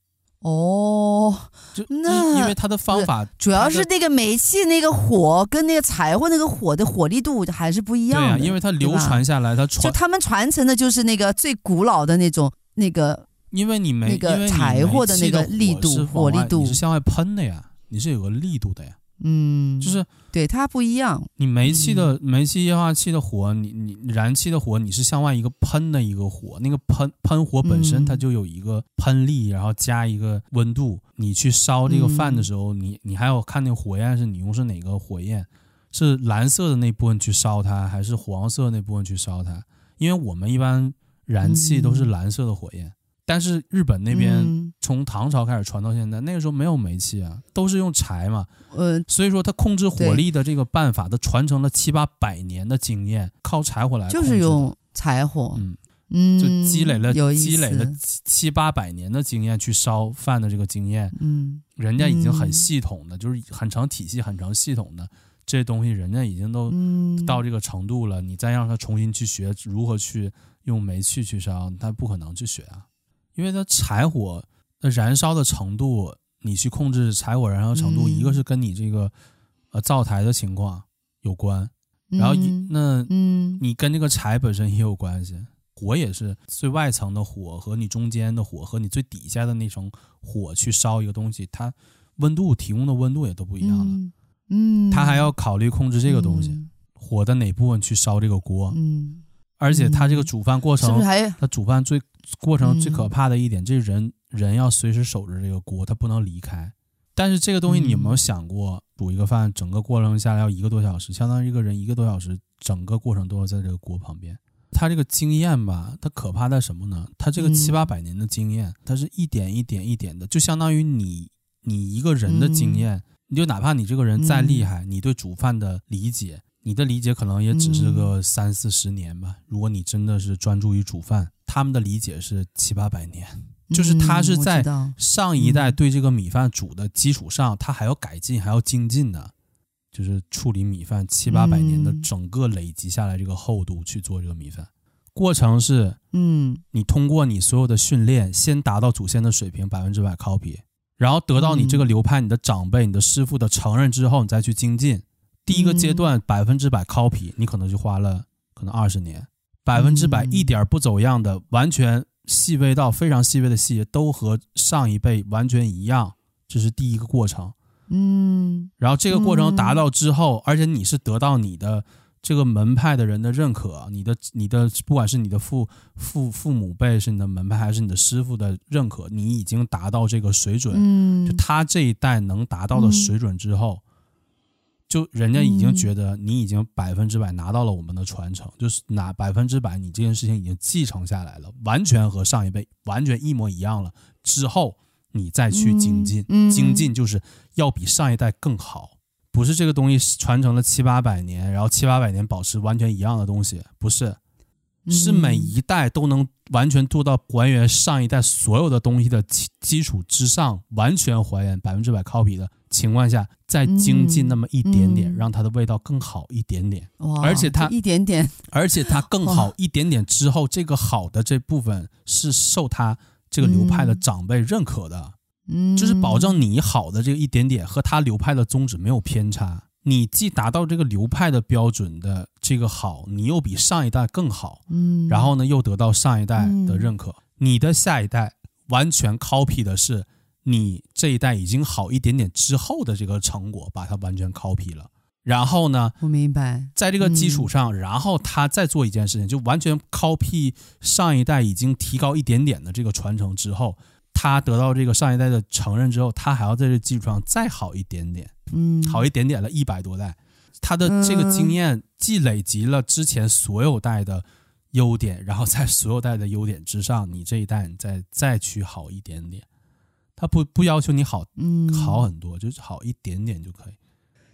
哦，就那因为它的方法主要是那个煤气那个火跟那个柴火那个火的火力度还是不一样的。对啊，因为它流传下来，它传就他们传承的就是那个最古老的那种那个。因为你没那个柴火的那个力度、火力度，你是向外喷的呀，你是有个力度的呀。嗯，就是对它不一样。你煤气的煤气液化气的火，你你燃气的火，你是向外一个喷的一个火，那个喷喷火本身它就有一个喷力，然后加一个温度。你去烧这个饭的时候，你你还要看那个火焰是你用是哪个火焰，是蓝色的那部分去烧它，还是黄色的那部分去烧它？因为我们一般燃气都是蓝色的火焰。但是日本那边嗯从唐朝开始传到现在，那个时候没有煤气啊，都是用柴嘛。呃，所以说，他控制火力的这个办法，他传承了七八百年的经验，靠柴火来就是用柴火，嗯，嗯，就积累了有积累了七七八百年的经验去烧饭的这个经验，嗯，人家已经很系统的，就是很成体系、很成系统的这东西，人家已经都嗯到这个程度了。你再让他重新去学如何去用煤气去烧，他不可能去学啊，因为它柴火的燃烧的程度，你去控制柴火燃烧程度，嗯一个是跟你这个呃灶台的情况有关，然后一嗯那嗯。你跟这个柴本身也有关系，火也是最外层的火和你中间的火和你最底下的那层火去烧一个东西，它温度提供的温度也都不一样了。嗯，嗯。它还要考虑控制这个东西，嗯。火的哪部分去烧这个锅，嗯，而且它这个煮饭过程，是不是还它煮饭最过程最嗯可怕的一点，这人人要随时守着这个锅，他不能离开。但是这个东西你有没有想过，煮一个饭整个过程下来要一个多小时，相当于一个人一个多小时，整个过程都要在这个锅旁边。他这个经验吧，他可怕在什么呢？他这个七八百年的经验，它是一点一点一点的，就相当于你你一个人的经验，你就哪怕你这个人再厉害，你对煮饭的理解，你的理解可能也只是个三四十年吧。如果你真的是专注于煮饭，他们的理解是七八百年。就是他是在上一代对这个米饭煮的基础上，他还要改进，还要精进的，就是处理米饭七八百年的整个累积下来这个厚度去做这个米饭。过程是，嗯你通过你所有的训练，先达到祖先的水平，百分之百 copy，然后得到你这个流派、你的长辈、你的师傅的承认之后，你再去精进。第一个阶段百分之百 copy，你可能就花了可能二十年，百分之百一点不走样的，完全。细微到非常细微的细节都和上一辈完全一样，这是第一个过程。嗯，然后这个过程达到之后，而且你是得到你的这个门派的人的认可，你的你的不管是你的父父父母辈是你的门派，还是你的师傅的认可，你已经达到这个水准。嗯，就他这一代能达到的水准之后。就人家已经觉得你已经百分之百拿到了我们的传承，就是拿百分之百你这件事情已经继承下来了，完全和上一辈完全一模一样了。之后你再去精进，精进就是要比上一代更好，不是这个东西传承了七八百年，然后七八百年保持完全一样的东西，不是，是每一代都能完全做到还原上一代所有的东西的基基础之上，完全还原百分之百 copy 的情况下，再精进那么一点点，让它的味道更好一点点。而且它一点点，而且它更好一点点之后，这个好的这部分是受他这个流派的长辈认可的，嗯，就是保证你好的这个一点点和他流派的宗旨没有偏差。你既达到这个流派的标准的这个好，你又比上一代更好，嗯，然后呢又得到上一代的认可，你的下一代完全 copy 的是。你这一代已经好一点点之后的这个成果，把它完全 copy 了。然后呢，我明白，在这个基础上，然后他再做一件事情，就完全 copy 上一代已经提高一点点的这个传承之后，他得到这个上一代的承认之后，他还要在这基础上再好一点点，嗯，好一点点了一百多代，他的这个经验既累积了之前所有代的优点，然后在所有代的优点之上，你这一代你再再去好一点点。他不不要求你好，嗯，好很多，就是好一点点就可以。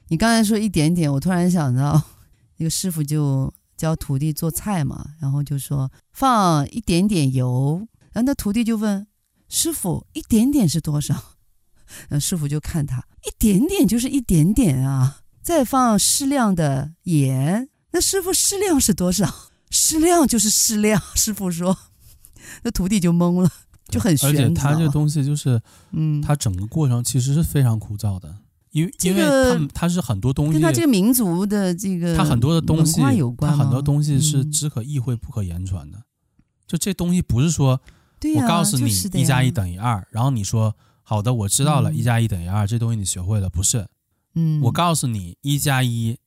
你刚才说一点点，我突然想到，那个师傅就教徒弟做菜嘛，然后就说放一点点油，然后那徒弟就问师傅一点点是多少？然后师傅就看他一点点就是一点点啊，再放适量的盐，那师傅适量是多少？适量就是适量，师傅说，那徒弟就懵了。就很玄，而且它这个东西就是，嗯，它整个过程其实是非常枯燥的，因为、这个、因为它它是很多东西跟它这个民族的这个它很多的东西有关，它很多东西是只可意会不可言传的。嗯、就这东西不是说，我告诉你一加一等于二，然后你说好的，我知道了，一加一等于二，这东西你学会了，不是？嗯，我告诉你一加一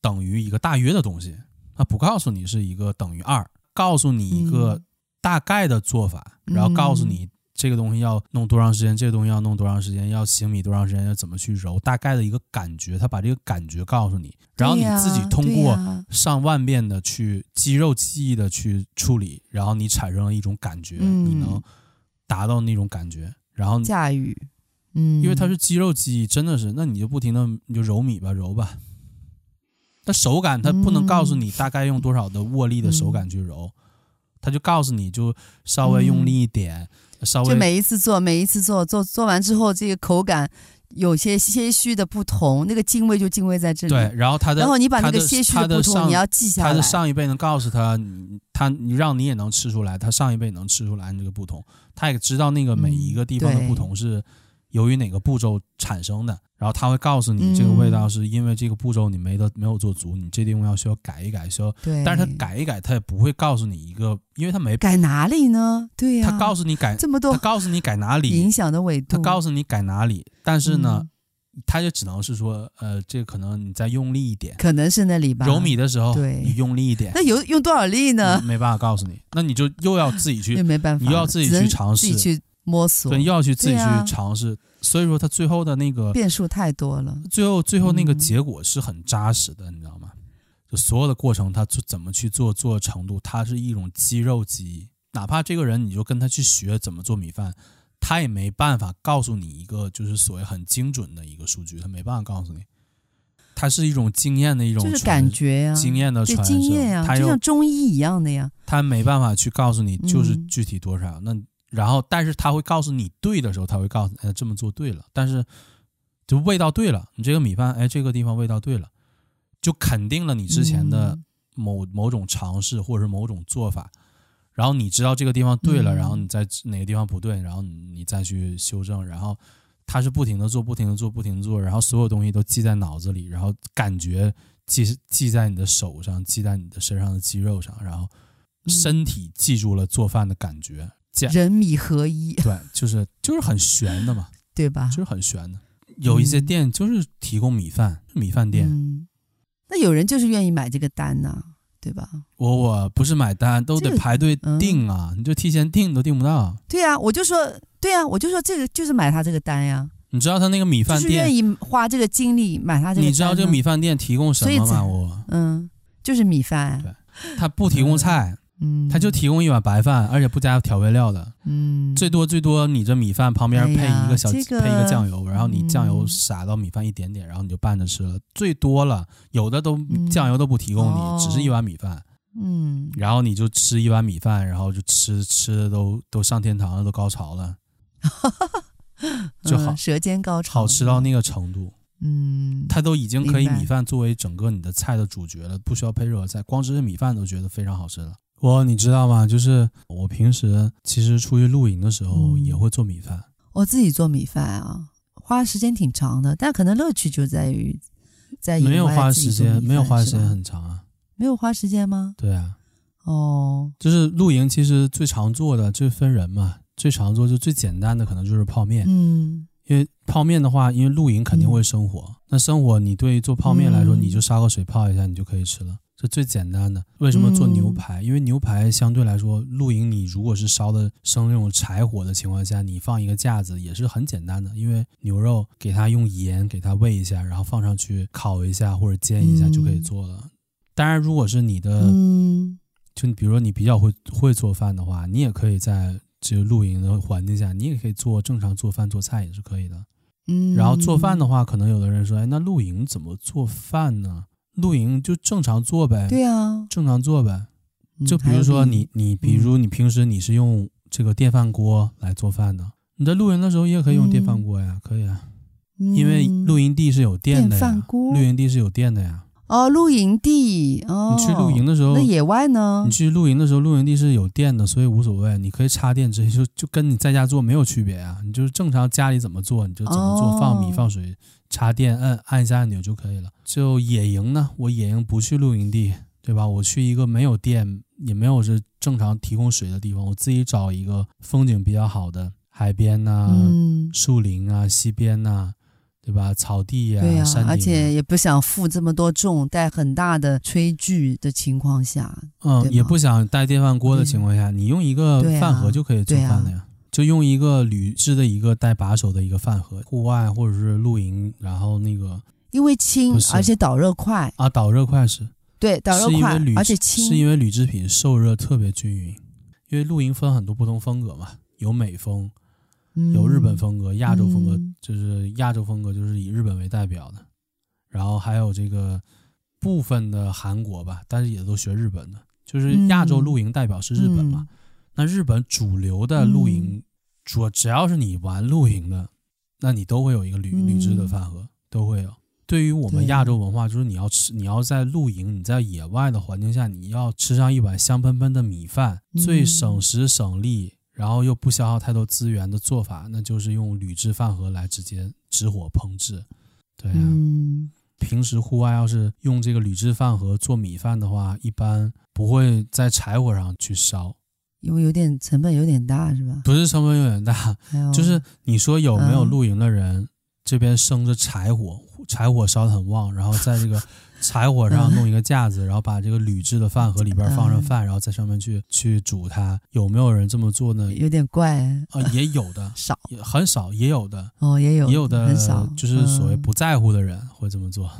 等于一个大约的东西，它不告诉你是一个等于二，告诉你一个。嗯大概的做法，然后告诉你这个东西要弄多长时间，嗯、这个东西要弄多长时间，要醒米多长时间，要怎么去揉，大概的一个感觉，他把这个感觉告诉你，然后你自己通过上万遍的去肌肉记忆的去处理，然后你产生了一种感觉，嗯、你能达到那种感觉，然后驾驭，嗯，因为它是肌肉记忆，真的是，那你就不停的你就揉米吧，揉吧。它手感，它不能告诉你大概用多少的握力的手感去揉，它、嗯、就告诉你就稍微用力一点，嗯、稍微就每一次做，每一次做做做完之后，这个口感有些些许的不同，那个敬畏就敬畏在这里。对，然后他的，然后你把那个些许的不同你要记下来。他的上一辈能告诉他，他你让你也能吃出来，他上一辈能吃出来这个不同，他也知道那个每一个地方的不同是由于哪个步骤产生的。然后他会告诉你，这个味道是因为这个步骤你没得没有做足，你这地方要需要改一改，需要。对。但是他改一改，他也不会告诉你一个，因为他没改哪里呢？对呀。他告诉你改这么多，他告诉你改哪里影响的维度，他告诉你改哪里，但是呢，他就只能是说，呃，这个可能你再用力一点，可能是那里吧。揉米的时候，对，你用力一点。那有用多少力呢？没办法告诉你，那你就又要自己去，没办法，你又要自己去尝试，自己去摸索，对，要去自己去尝试。所以说，他最后的那个变数太多了。最后，最后那个结果是很扎实的，嗯、你知道吗？就所有的过程，他做怎么去做，做程度，它是一种肌肉记忆。哪怕这个人，你就跟他去学怎么做米饭，他也没办法告诉你一个就是所谓很精准的一个数据，他没办法告诉你。它是一种经验的一种，就是感觉呀、啊，经验的传承，经验呀、啊，就像中医一样的呀。他没办法去告诉你，就是具体多少、嗯、那。然后，但是他会告诉你对的时候，他会告诉你，哎，这么做对了。但是，就味道对了，你这个米饭，哎，这个地方味道对了，就肯定了你之前的某某种尝试或者是某种做法。然后你知道这个地方对了，然后你在哪个地方不对，然后你再去修正。然后他是不停的做，不停的做，不停的做，然后所有东西都记在脑子里，然后感觉记记在你的手上，记在你的身上的肌肉上，然后身体记住了做饭的感觉。人米合一，对，就是就是很玄的嘛，对吧？就是很玄的。有一些店就是提供米饭，嗯、米饭店、嗯。那有人就是愿意买这个单呢、啊，对吧？我我不是买单，都得排队订啊、这个嗯，你就提前订都订不到。对呀、啊，我就说，对呀、啊，我就说这个就是买他这个单呀。你知道他那个米饭店，就是愿意花这个精力买他这个单。你知道这个米饭店提供什么吗？我嗯，就是米饭。对，他不提供菜。嗯。嗯，他就提供一碗白饭，而且不加调味料的。嗯，最多最多，你这米饭旁边配一个小、哎这个、配一个酱油，然后你酱油撒到米饭一点点，然后你就拌着吃了。最多了，有的都酱油都不提供你，嗯、只是一碗米饭。嗯，然后你就吃一碗米饭，然后就吃吃的都都上天堂了，都高潮了，就好、嗯、舌尖高潮，好吃到那个程度。嗯，它都已经可以米饭作为整个你的菜的主角了，不需要配热菜，光吃米饭都觉得非常好吃了。我你知道吗？就是我平时其实出去露营的时候也会做米饭。嗯、我自己做米饭啊，花时间挺长的，但可能乐趣就在于在没有花时间，没有花时间很长啊。没有花时间吗？对啊。哦，就是露营其实最常做的，就分人嘛，最常做就最简单的可能就是泡面。嗯。因为泡面的话，因为露营肯定会生火，嗯、那生火你对于做泡面来说，嗯、你就烧个水泡一下，你就可以吃了。这最简单的，为什么做牛排？因为牛排相对来说，露营你如果是烧的生那种柴火的情况下，你放一个架子也是很简单的。因为牛肉给它用盐给它煨一下，然后放上去烤一下或者煎一下就可以做了。当然，如果是你的，嗯就你比如说你比较会会做饭的话，你也可以在这个露营的环境下，你也可以做正常做饭做菜也是可以的。嗯，然后做饭的话，可能有的人说，哎，那露营怎么做饭呢？露营就正常做呗，对呀，正常做呗。就比如说你你，比如你平时你是用这个电饭锅来做饭的，你在露营的时候也可以用电饭锅呀，可以啊，因为露营地是有电的呀，露营地是有电的呀。哦，露营地哦，你去露营的时候，那野外呢？你去露营的时候，露营地是有电的，所以无所谓，你可以插电，直接就就跟你在家做没有区别啊。你就是正常家里怎么做，你就怎么做，放米放水。插电按按一下按钮就可以了。就野营呢，我野营不去露营地，对吧？我去一个没有电也没有是正常提供水的地方，我自己找一个风景比较好的海边呐、啊嗯、树林啊、溪边呐、啊，对吧？草地呀、山顶、啊，而且也不想负这么多重，带很大的炊具的情况下，嗯，也不想带电饭锅的情况下，你用一个饭盒就可以做饭了呀。就用一个铝制的一个带把手的一个饭盒，户外或者是露营，然后那个因为轻而且导热快。啊，导热快是。对导热快，而且轻，是因为铝制品受热特别均匀。因为露营分很多不同风格嘛，有美风，嗯。有日本风格、亚洲风格，嗯。就是亚洲风格就是以日本为代表的，然后还有这个部分的韩国吧，但是也都学日本的，就是亚洲露营代表是日本嘛。嗯那日本主流的露营，嗯主只要是你玩露营的，那你都会有一个铝嗯铝制的饭盒，都会有。对于我们亚洲文化，就是你要吃，你要在露营，你在野外的环境下，你要吃上一碗香喷喷的米饭，嗯最省时省力，然后又不消耗太多资源的做法，那就是用铝制饭盒来直接直火烹制。对啊，嗯平时户外要是用这个铝制饭盒做米饭的话，一般不会在柴火上去烧，因为有点成本有点大是吧？不是成本有点大，就是你说有没有嗯露营的人，这边生着柴火，柴火烧得很旺，然后在这个柴火上弄一个架子，然后把这个铝制的饭盒里边放上饭，然后在上面去去煮它。有没有人这么做呢？有点怪啊，也有的，少也很少，也有的，哦，也有也有的很少，就是所谓嗯不在乎的人会这么做。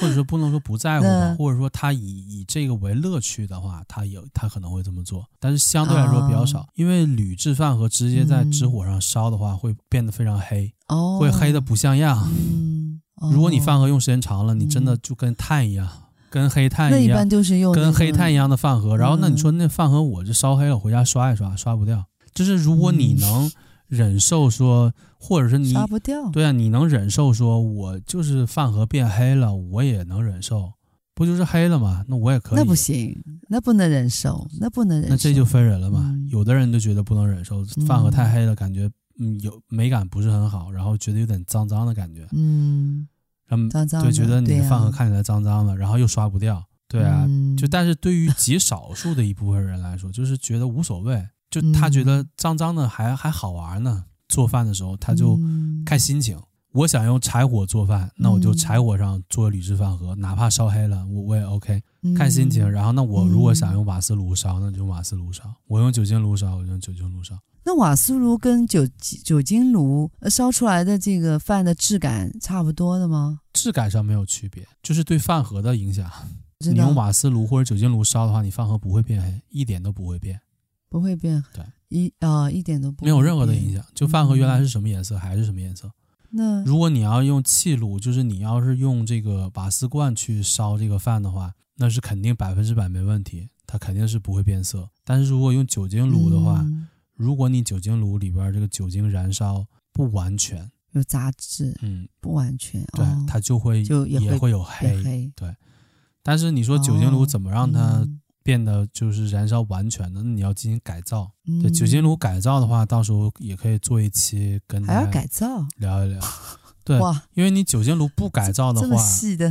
或者说不能说不在乎吧那，或者说他以以这个为乐趣的话，他有他可能会这么做，但是相对来说比较少，哦因为铝制饭盒直接在纸火上烧的话，会变得非常黑，哦，会黑的不像样。嗯，哦如果你饭盒用时间长了，你真的就跟碳一样，跟黑炭一样那一般，就是用跟黑炭一样的饭盒。然后那嗯你说那饭盒我就烧黑了，回家刷一刷，刷不掉。就是如果你能忍受说，或者是你刷不掉，对啊，你能忍受说，我就是饭盒变黑了，我也能忍受，不就是黑了吗？那我也可以。那不行，那不能忍受，那不能忍受。那这就分人了嘛。嗯有的人就觉得不能忍受，饭盒太黑了，感觉嗯有美感不是很好，然后觉得有点脏脏的感觉，嗯，然后脏脏的就觉得你的饭盒看起来脏脏的，然后又刷不掉。对啊，嗯就但是对于极少数的一部分人来说，就是觉得无所谓，就他觉得脏脏的还还好玩呢。做饭的时候他就嗯看心情。我想用柴火做饭，那我就柴火上做铝制饭盒，哪怕烧黑了，我我也 OK，看心情。然后那我如果想用瓦斯炉烧，那就用瓦斯炉烧；我用酒精炉烧，我就用酒精炉烧。那瓦斯炉跟酒酒精炉烧出来的这个饭的质感差不多的吗？质感上没有区别，就是对饭盒的影响。你用瓦斯炉或者酒精炉烧的话，你饭盒不会变黑，一点都不会变，不会变黑，对，一啊、呃、一点都不没有任何的影响。就饭盒原来是什么颜色，还是什么颜色。那如果你要用气炉，就是你要是用这个瓦斯罐去烧这个饭的话，那是肯定百分之百没问题，它肯定是不会变色。但是如果用酒精炉的话，嗯如果你酒精炉里边这个酒精燃烧不完全，有杂质，嗯，不完全，对，哦、它就会就也会有黑。变黑。但是你说酒精炉怎么让它嗯变得就是燃烧完全的？那你要进行改造。嗯对，酒精炉改造的话，到时候也可以做一期跟大家还要改造？聊一聊。对，哇，因为你酒精炉不改造的话，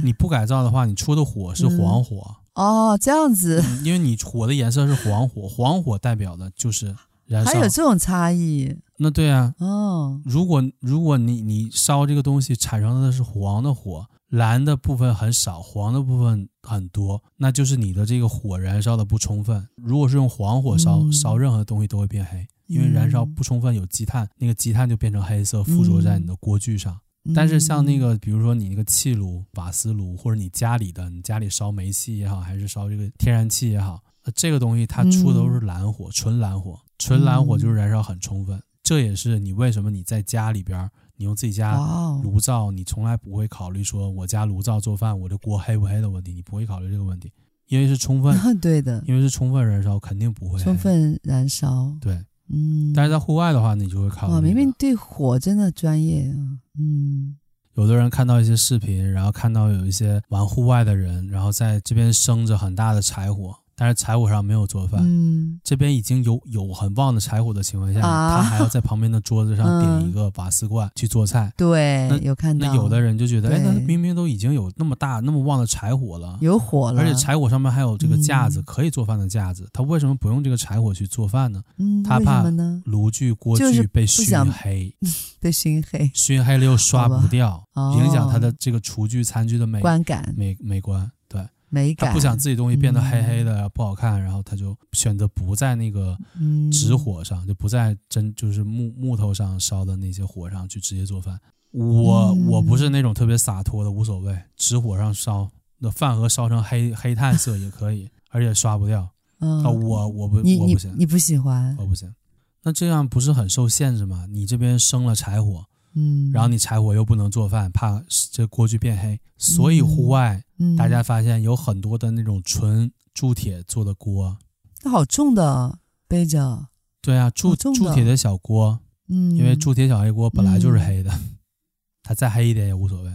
你不改造的话，你出的火是黄火，哦，这样子，嗯因为你火的颜色是黄火，黄火代表的就是燃烧还有这。种差异那对啊，哦，如果如果你你烧这个东西产生的是黄的火，蓝的部分很少，黄的部分很多，那就是你的这个火燃烧的不充分。如果是用黄火烧，嗯烧任何东西都会变黑，因为燃烧不充分有积碳，那个积碳就变成黑色附着在你的锅具上。嗯但是像那个，比如说你那个气炉、瓦斯炉，或者你家里的，你家里烧煤气也好，还是烧这个天然气也好，呃这个东西它出的都是蓝火，纯蓝火，纯蓝火就是燃烧很充分。这也是你为什么你在家里边，你用自己家炉灶，你从来不会考虑说我家炉灶做饭，我这锅黑不黑的问题，你不会考虑这个问题，因为是充分，哦，对的，因为是充分燃烧，肯定不会充分燃烧，对。嗯，但是在户外的话，你就会考虑哇，这个。明明对火真的专业啊，嗯。有的人看到一些视频，然后看到有一些玩户外的人，然后在这边生着很大的柴火，但是柴火上没有做饭。嗯，这边已经有有很旺的柴火的情况下，啊他还要在旁边的桌子上点一个瓦斯罐去做菜。对那，有看到。那有的人就觉得，哎，对那明明都已经有那么大那么旺的柴火了，有火了，而且柴火上面还有这个架子，嗯可以做饭的架子，他为什么不用这个柴火去做饭呢？嗯，他怕呢？炉具锅具被熏黑，被熏黑，熏黑了又刷不掉，哦影响他的这个厨具餐具的美观感、美美观。对，美感，他不想自己东西变得黑黑的、不好看，然后他就选择不在那个嗯纸火上，就不在真就是木木头上烧的那些火上去直接做饭。我、嗯我不是那种特别洒脱的，无所谓，纸火上烧，那饭盒烧成黑黑炭色也可以，而且刷不掉。嗯啊，我我不我不行，你不喜欢我不行。那这样不是很受限制吗？你这边生了柴火，嗯，然后你柴火又不能做饭，怕这锅具变黑，所以户外、嗯、大家发现有很多的那种纯铸铁做的锅，那好重的背着。对啊，铸铸铁的小锅，嗯，因为铸铁小黑锅本来就是黑的，嗯、它再黑一点也无所谓，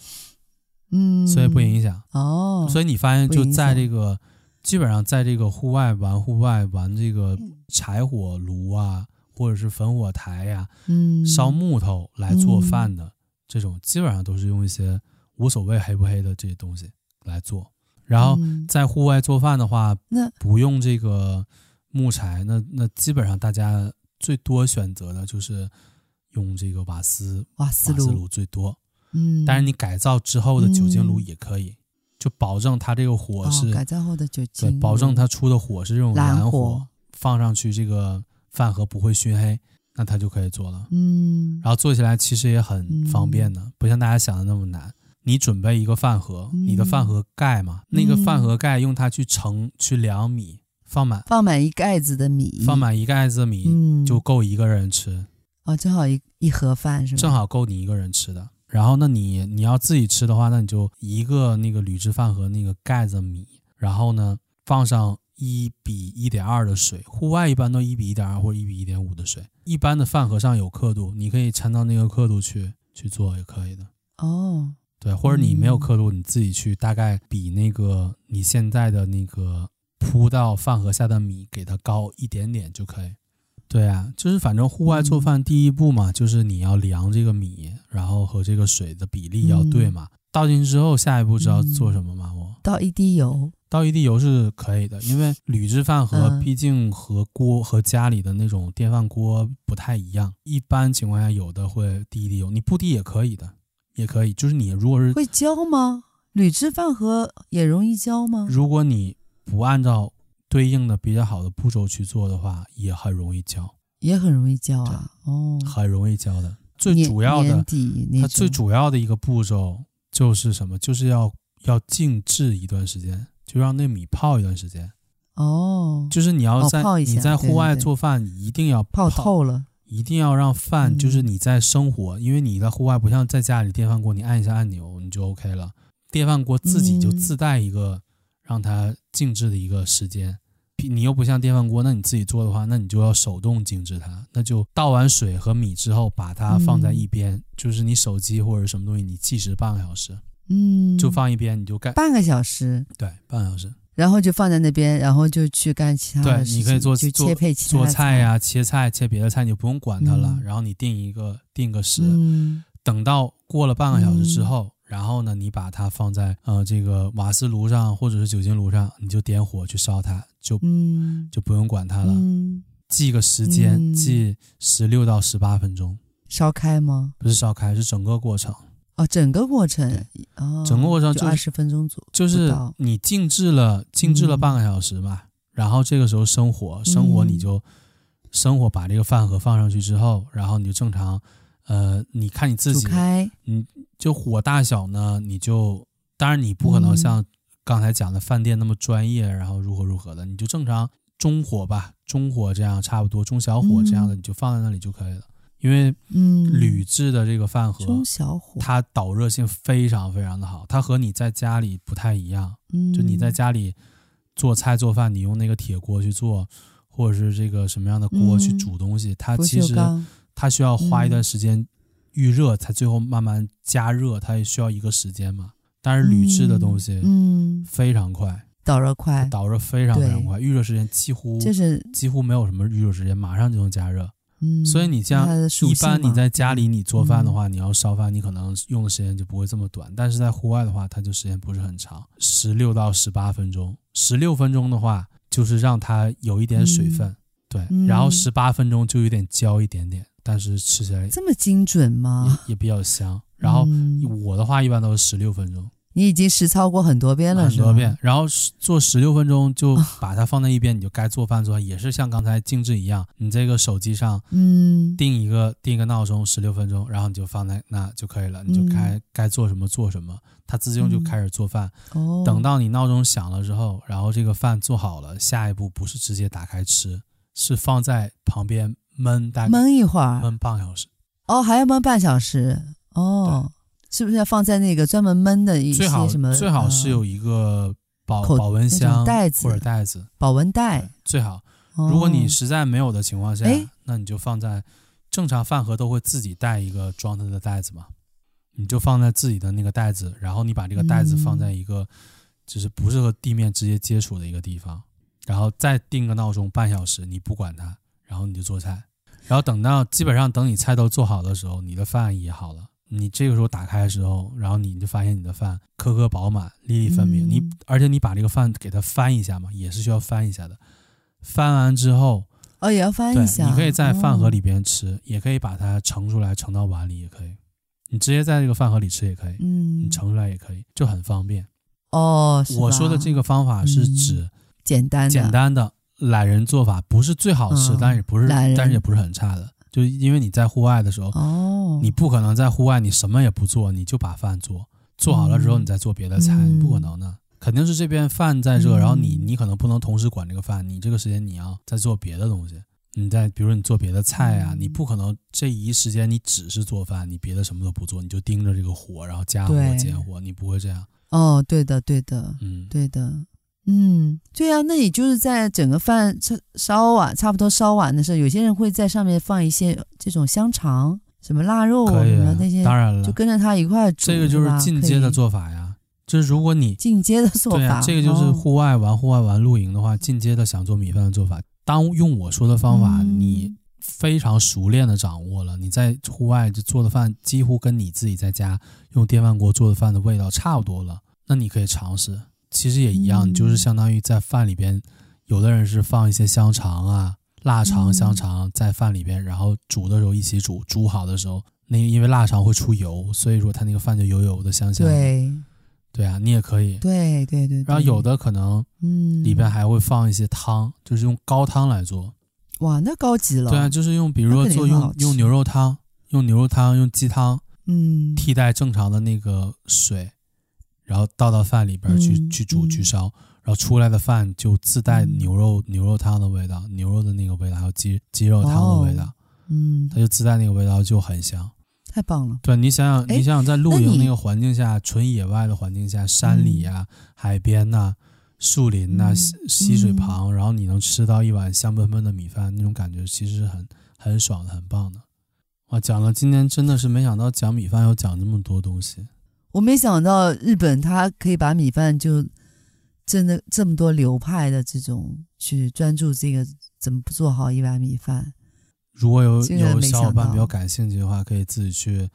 嗯，所以不影响哦。所以你发现就在这个。基本上在这个户外玩，户外玩这个柴火炉啊，或者是焚火台呀、啊，嗯，烧木头来做饭的、嗯、这种，基本上都是用一些无所谓黑不黑的这些东西来做。然后在户外做饭的话，那不用这个木柴，那那基本上大家最多选择的就是用这个瓦斯，瓦斯炉，瓦斯炉最多。嗯，但是你改造之后的酒精炉也可以。嗯就保证它这个火是、哦、改造后的酒精，对，保证它出的火是这种蓝火，火放上去这个饭盒不会熏黑，那它就可以做了。嗯，然后做起来其实也很方便的，嗯、不像大家想的那么难。你准备一个饭盒，嗯、你的饭盒盖嘛，那个饭盒盖用它去盛去量米，放满放满一盖子的米，放满一盖子的米、嗯、就够一个人吃。哦，正好一一盒饭是吧？正好够你一个人吃的。然后，那你你要自己吃的话，那你就一个那个铝制饭盒那个盖子米，然后呢放上一比一点二的水，户外一般都一比一点二或者一比一点五的水。一般的饭盒上有刻度，你可以掺到那个刻度去去做也可以的。哦，对，或者你没有刻度，你自己去大概比那个你现在的那个铺到饭盒下的米给它高一点点就可以。对啊，就是反正户外做饭第一步嘛，嗯、就是你要量这个米，然后和这个水的比例要对嘛。嗯、倒进去之后，下一步知道做什么吗？我、嗯、倒一滴油，倒一滴油是可以的，因为铝制饭盒毕竟和锅和家里的那种电饭锅不太一样，一般情况下有的会滴一滴油，你不滴也可以的，也可以。就是你如果是会焦吗？铝制饭盒也容易焦吗？如果你不按照。对应的比较好的步骤去做的话，也很容易焦，也很容易焦啊。哦，很容易焦的。最主要的，它最主要的一个步骤就是什么？就是要要静置一段时间，就让那米泡一段时间。哦，就是你要在、哦、你在户外做饭，你一定要泡，泡透了，一定要让饭就是你在生活，嗯、因为你在户外不像在家里电饭锅，你按一下按钮你就 OK 了。电饭锅自己就自带一个。嗯让它静置的一个时间，你又不像电饭锅，那你自己做的话，那你就要手动静置它。那就倒完水和米之后，把它放在一边，嗯、就是你手机或者什么东西，你计时半个小时，嗯，就放一边，你就盖。半个小时，对，半个小时，然后就放在那边，然后就去干其他的事情，对，你可以做就切配其他做菜呀、啊，切菜切别的菜，你就不用管它了。嗯、然后你定一个定个时，嗯、等到过了半个小时之后。嗯然后呢，你把它放在呃这个瓦斯炉上或者是酒精炉上，你就点火去烧它，就、嗯、就不用管它了。嗯、记个时间，嗯、记十六到十八分钟。烧开吗？不是烧开，是整个过程。哦，整个过程。哦，整个过程就二十分钟左右。就是你静置了，静置了半个小时嘛。嗯、然后这个时候生火，生火你就生火，把这个饭盒放上去之后，然后你就正常。呃，你看你自己，你就火大小呢？你就当然你不可能像刚才讲的饭店那么专业，然后如何如何的，你就正常中火吧，中火这样差不多，中小火这样的你就放在那里就可以了。因为嗯，铝制的这个饭盒，中小火，它导热性非常非常的好，它和你在家里不太一样。嗯，就你在家里做菜做饭，你用那个铁锅去做，或者是这个什么样的锅去煮东西，它其实。它需要花一段时间预热，才最后慢慢加热，它也需要一个时间嘛。但是铝制的东西，嗯，非常快，导热快，导热非常非常快，预热时间几乎就是几乎没有什么预热时间，马上就能加热。嗯，所以你像一般你在家里你做饭的话，你要烧饭，你可能用的时间就不会这么短。但是在户外的话，它就时间不是很长，十六到十八分钟。十六分钟的话，就是让它有一点水分，对，然后十八分钟就有点焦一点点。但是吃起来这么精准吗？也，也比较香。然后我的话一般都是十六分钟。你已经实操过很多遍了，很多遍。然后做十六分钟就把它放在一边，你就该做饭做饭。也是像刚才静置一样，你这个手机上嗯定一个定一个闹钟十六分钟，然后你就放在那就可以了。你就该该做什么做什么，它自动就开始做饭。哦等到你闹钟响了之后，然后这个饭做好了，下一步不是直接打开吃。是放在旁边焖大概焖一会儿，焖半小时。哦，还要焖半小时哦，是不是要放在那个专门焖的一些最好什么？最好是有一个保口保温箱袋子或者袋子，保温袋。最好。哦、如果你实在没有的情况下，诶那你就放在正常饭盒都会自己带一个装它的袋子嘛，你就放在自己的那个袋子，然后你把这个袋子放在一个就是不是和地面直接接触的一个地方，然后再定个闹钟半小时，你不管它，然后你就做菜。然后等到基本上等你菜都做好的时候，你的饭也好了。你这个时候打开的时候，然后你就发现你的饭颗颗饱满、粒粒分明。嗯、你而且你把这个饭给它翻一下嘛，也是需要翻一下的。翻完之后，哦，也要翻一下。对，你可以在饭盒里边吃，哦、也可以把它盛出来，盛到碗里也可以。你直接在这个饭盒里吃也可以，嗯，你盛出来也可以，就很方便。哦，我说的这个方法是指、嗯、简单简单的懒人做法，不是最好吃，嗯、但是也不是，懒但是也不是很差的。就因为你在户外的时候，哦，你不可能在户外你什么也不做，你就把饭做做好了之后，你再做别的菜，嗯、不可能的。肯定是这边饭在热，嗯、然后你你可能不能同时管这个饭，你这个时间你要再做别的东西。你在比如说你做别的菜啊，嗯、你不可能这一时间你只是做饭，你别的什么都不做，你就盯着这个火，然后加火减火，你不会这样。哦，对的，对的，嗯，对的。嗯，对啊，那你就是在整个饭烧完，差不多烧完的时候，有些人会在上面放一些这种香肠、什么腊肉啊、什么那些，当然了，就跟着它一块煮。这个就是进阶的做法呀，就是如果你 进阶的做法，对啊，这个就是户外玩、哦、户外玩露营的话，进阶的想做米饭的做法。当用我说的方法，嗯、你非常熟练的掌握了，你在户外就做的饭几乎跟你自己在家用电饭锅做的饭的味道差不多了，那你可以尝试。其实也一样，嗯、就是相当于在饭里边，有的人是放一些香肠啊、腊肠、香肠在饭里边，嗯、然后煮的时候一起煮，煮好的时候，那因为腊肠会出油，所以说它那个饭就油油的香香的。对，对啊，你也可以。对对对。然后有的可能，嗯，里边还会放一些汤，就是用高汤来做。哇，那高级了。对啊，就是用，比如说做用用牛肉汤，用牛肉汤，用鸡汤，嗯，替代正常的那个水。然后倒到饭里边去、嗯、去煮去烧，然后出来的饭就自带牛肉、嗯、牛肉汤的味道，牛肉的那个味道，还有鸡鸡肉汤的味道，哦、嗯，它就自带那个味道就很香，太棒了。对，你想想，你想想在露营那个环境下，纯野外的环境下，山里呀、海边呐、啊、树林呐、啊、溪、嗯、溪水旁，然后你能吃到一碗香喷喷的米饭，那种感觉其实是很很爽的，很棒的。哇，讲了今天真的是没想到讲米饭要讲这么多东西。我没想到日本它可以把米饭就真的这么多流派的这种去专注这个怎么不做好一碗米饭。如果有有小伙伴比较感兴趣的话，可以自己去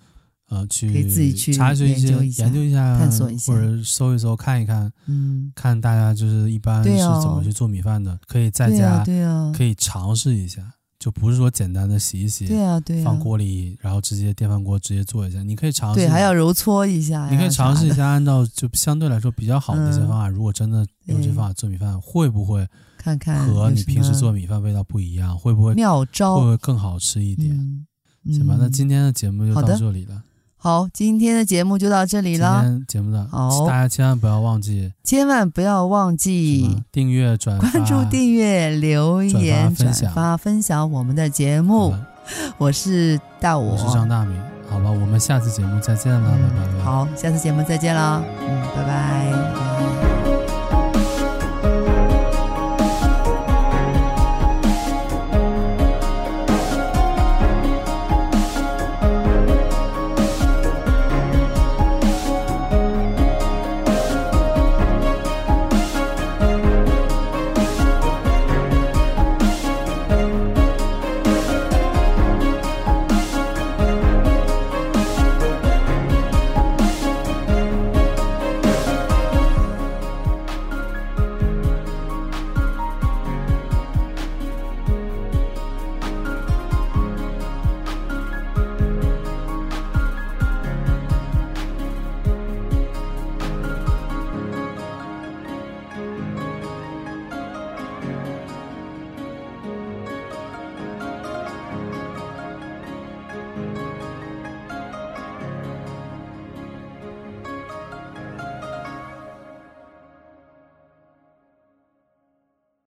呃去可以自己去查询一些研究一下探索一下或者搜一搜看一看，嗯，看大家就是一般是怎么去做米饭的，哦、可以在家对啊可以尝试一下。就不是说简单的洗一洗，对啊，对啊，放锅里，然后直接电饭锅直接做一下。你可以尝试，对，还要揉搓一下。你可以尝试一下，按照就相对来说比较好的一些方法。嗯、如果真的用这方法做米饭，会不会看看和你平时做米饭味道不一样？会不会妙招？会不会更好吃一点？行吧，那今天的节目就到这里了。好，今天的节目就到这里了。今天节目的，好，大家千万不要忘记，千万不要忘记订阅、转发、关注、订阅、留言、转发、分享，我们的节目。我是大我，我是张大明。好了，我们下次节目再见了，拜拜。好，下次节目再见了，嗯，拜拜。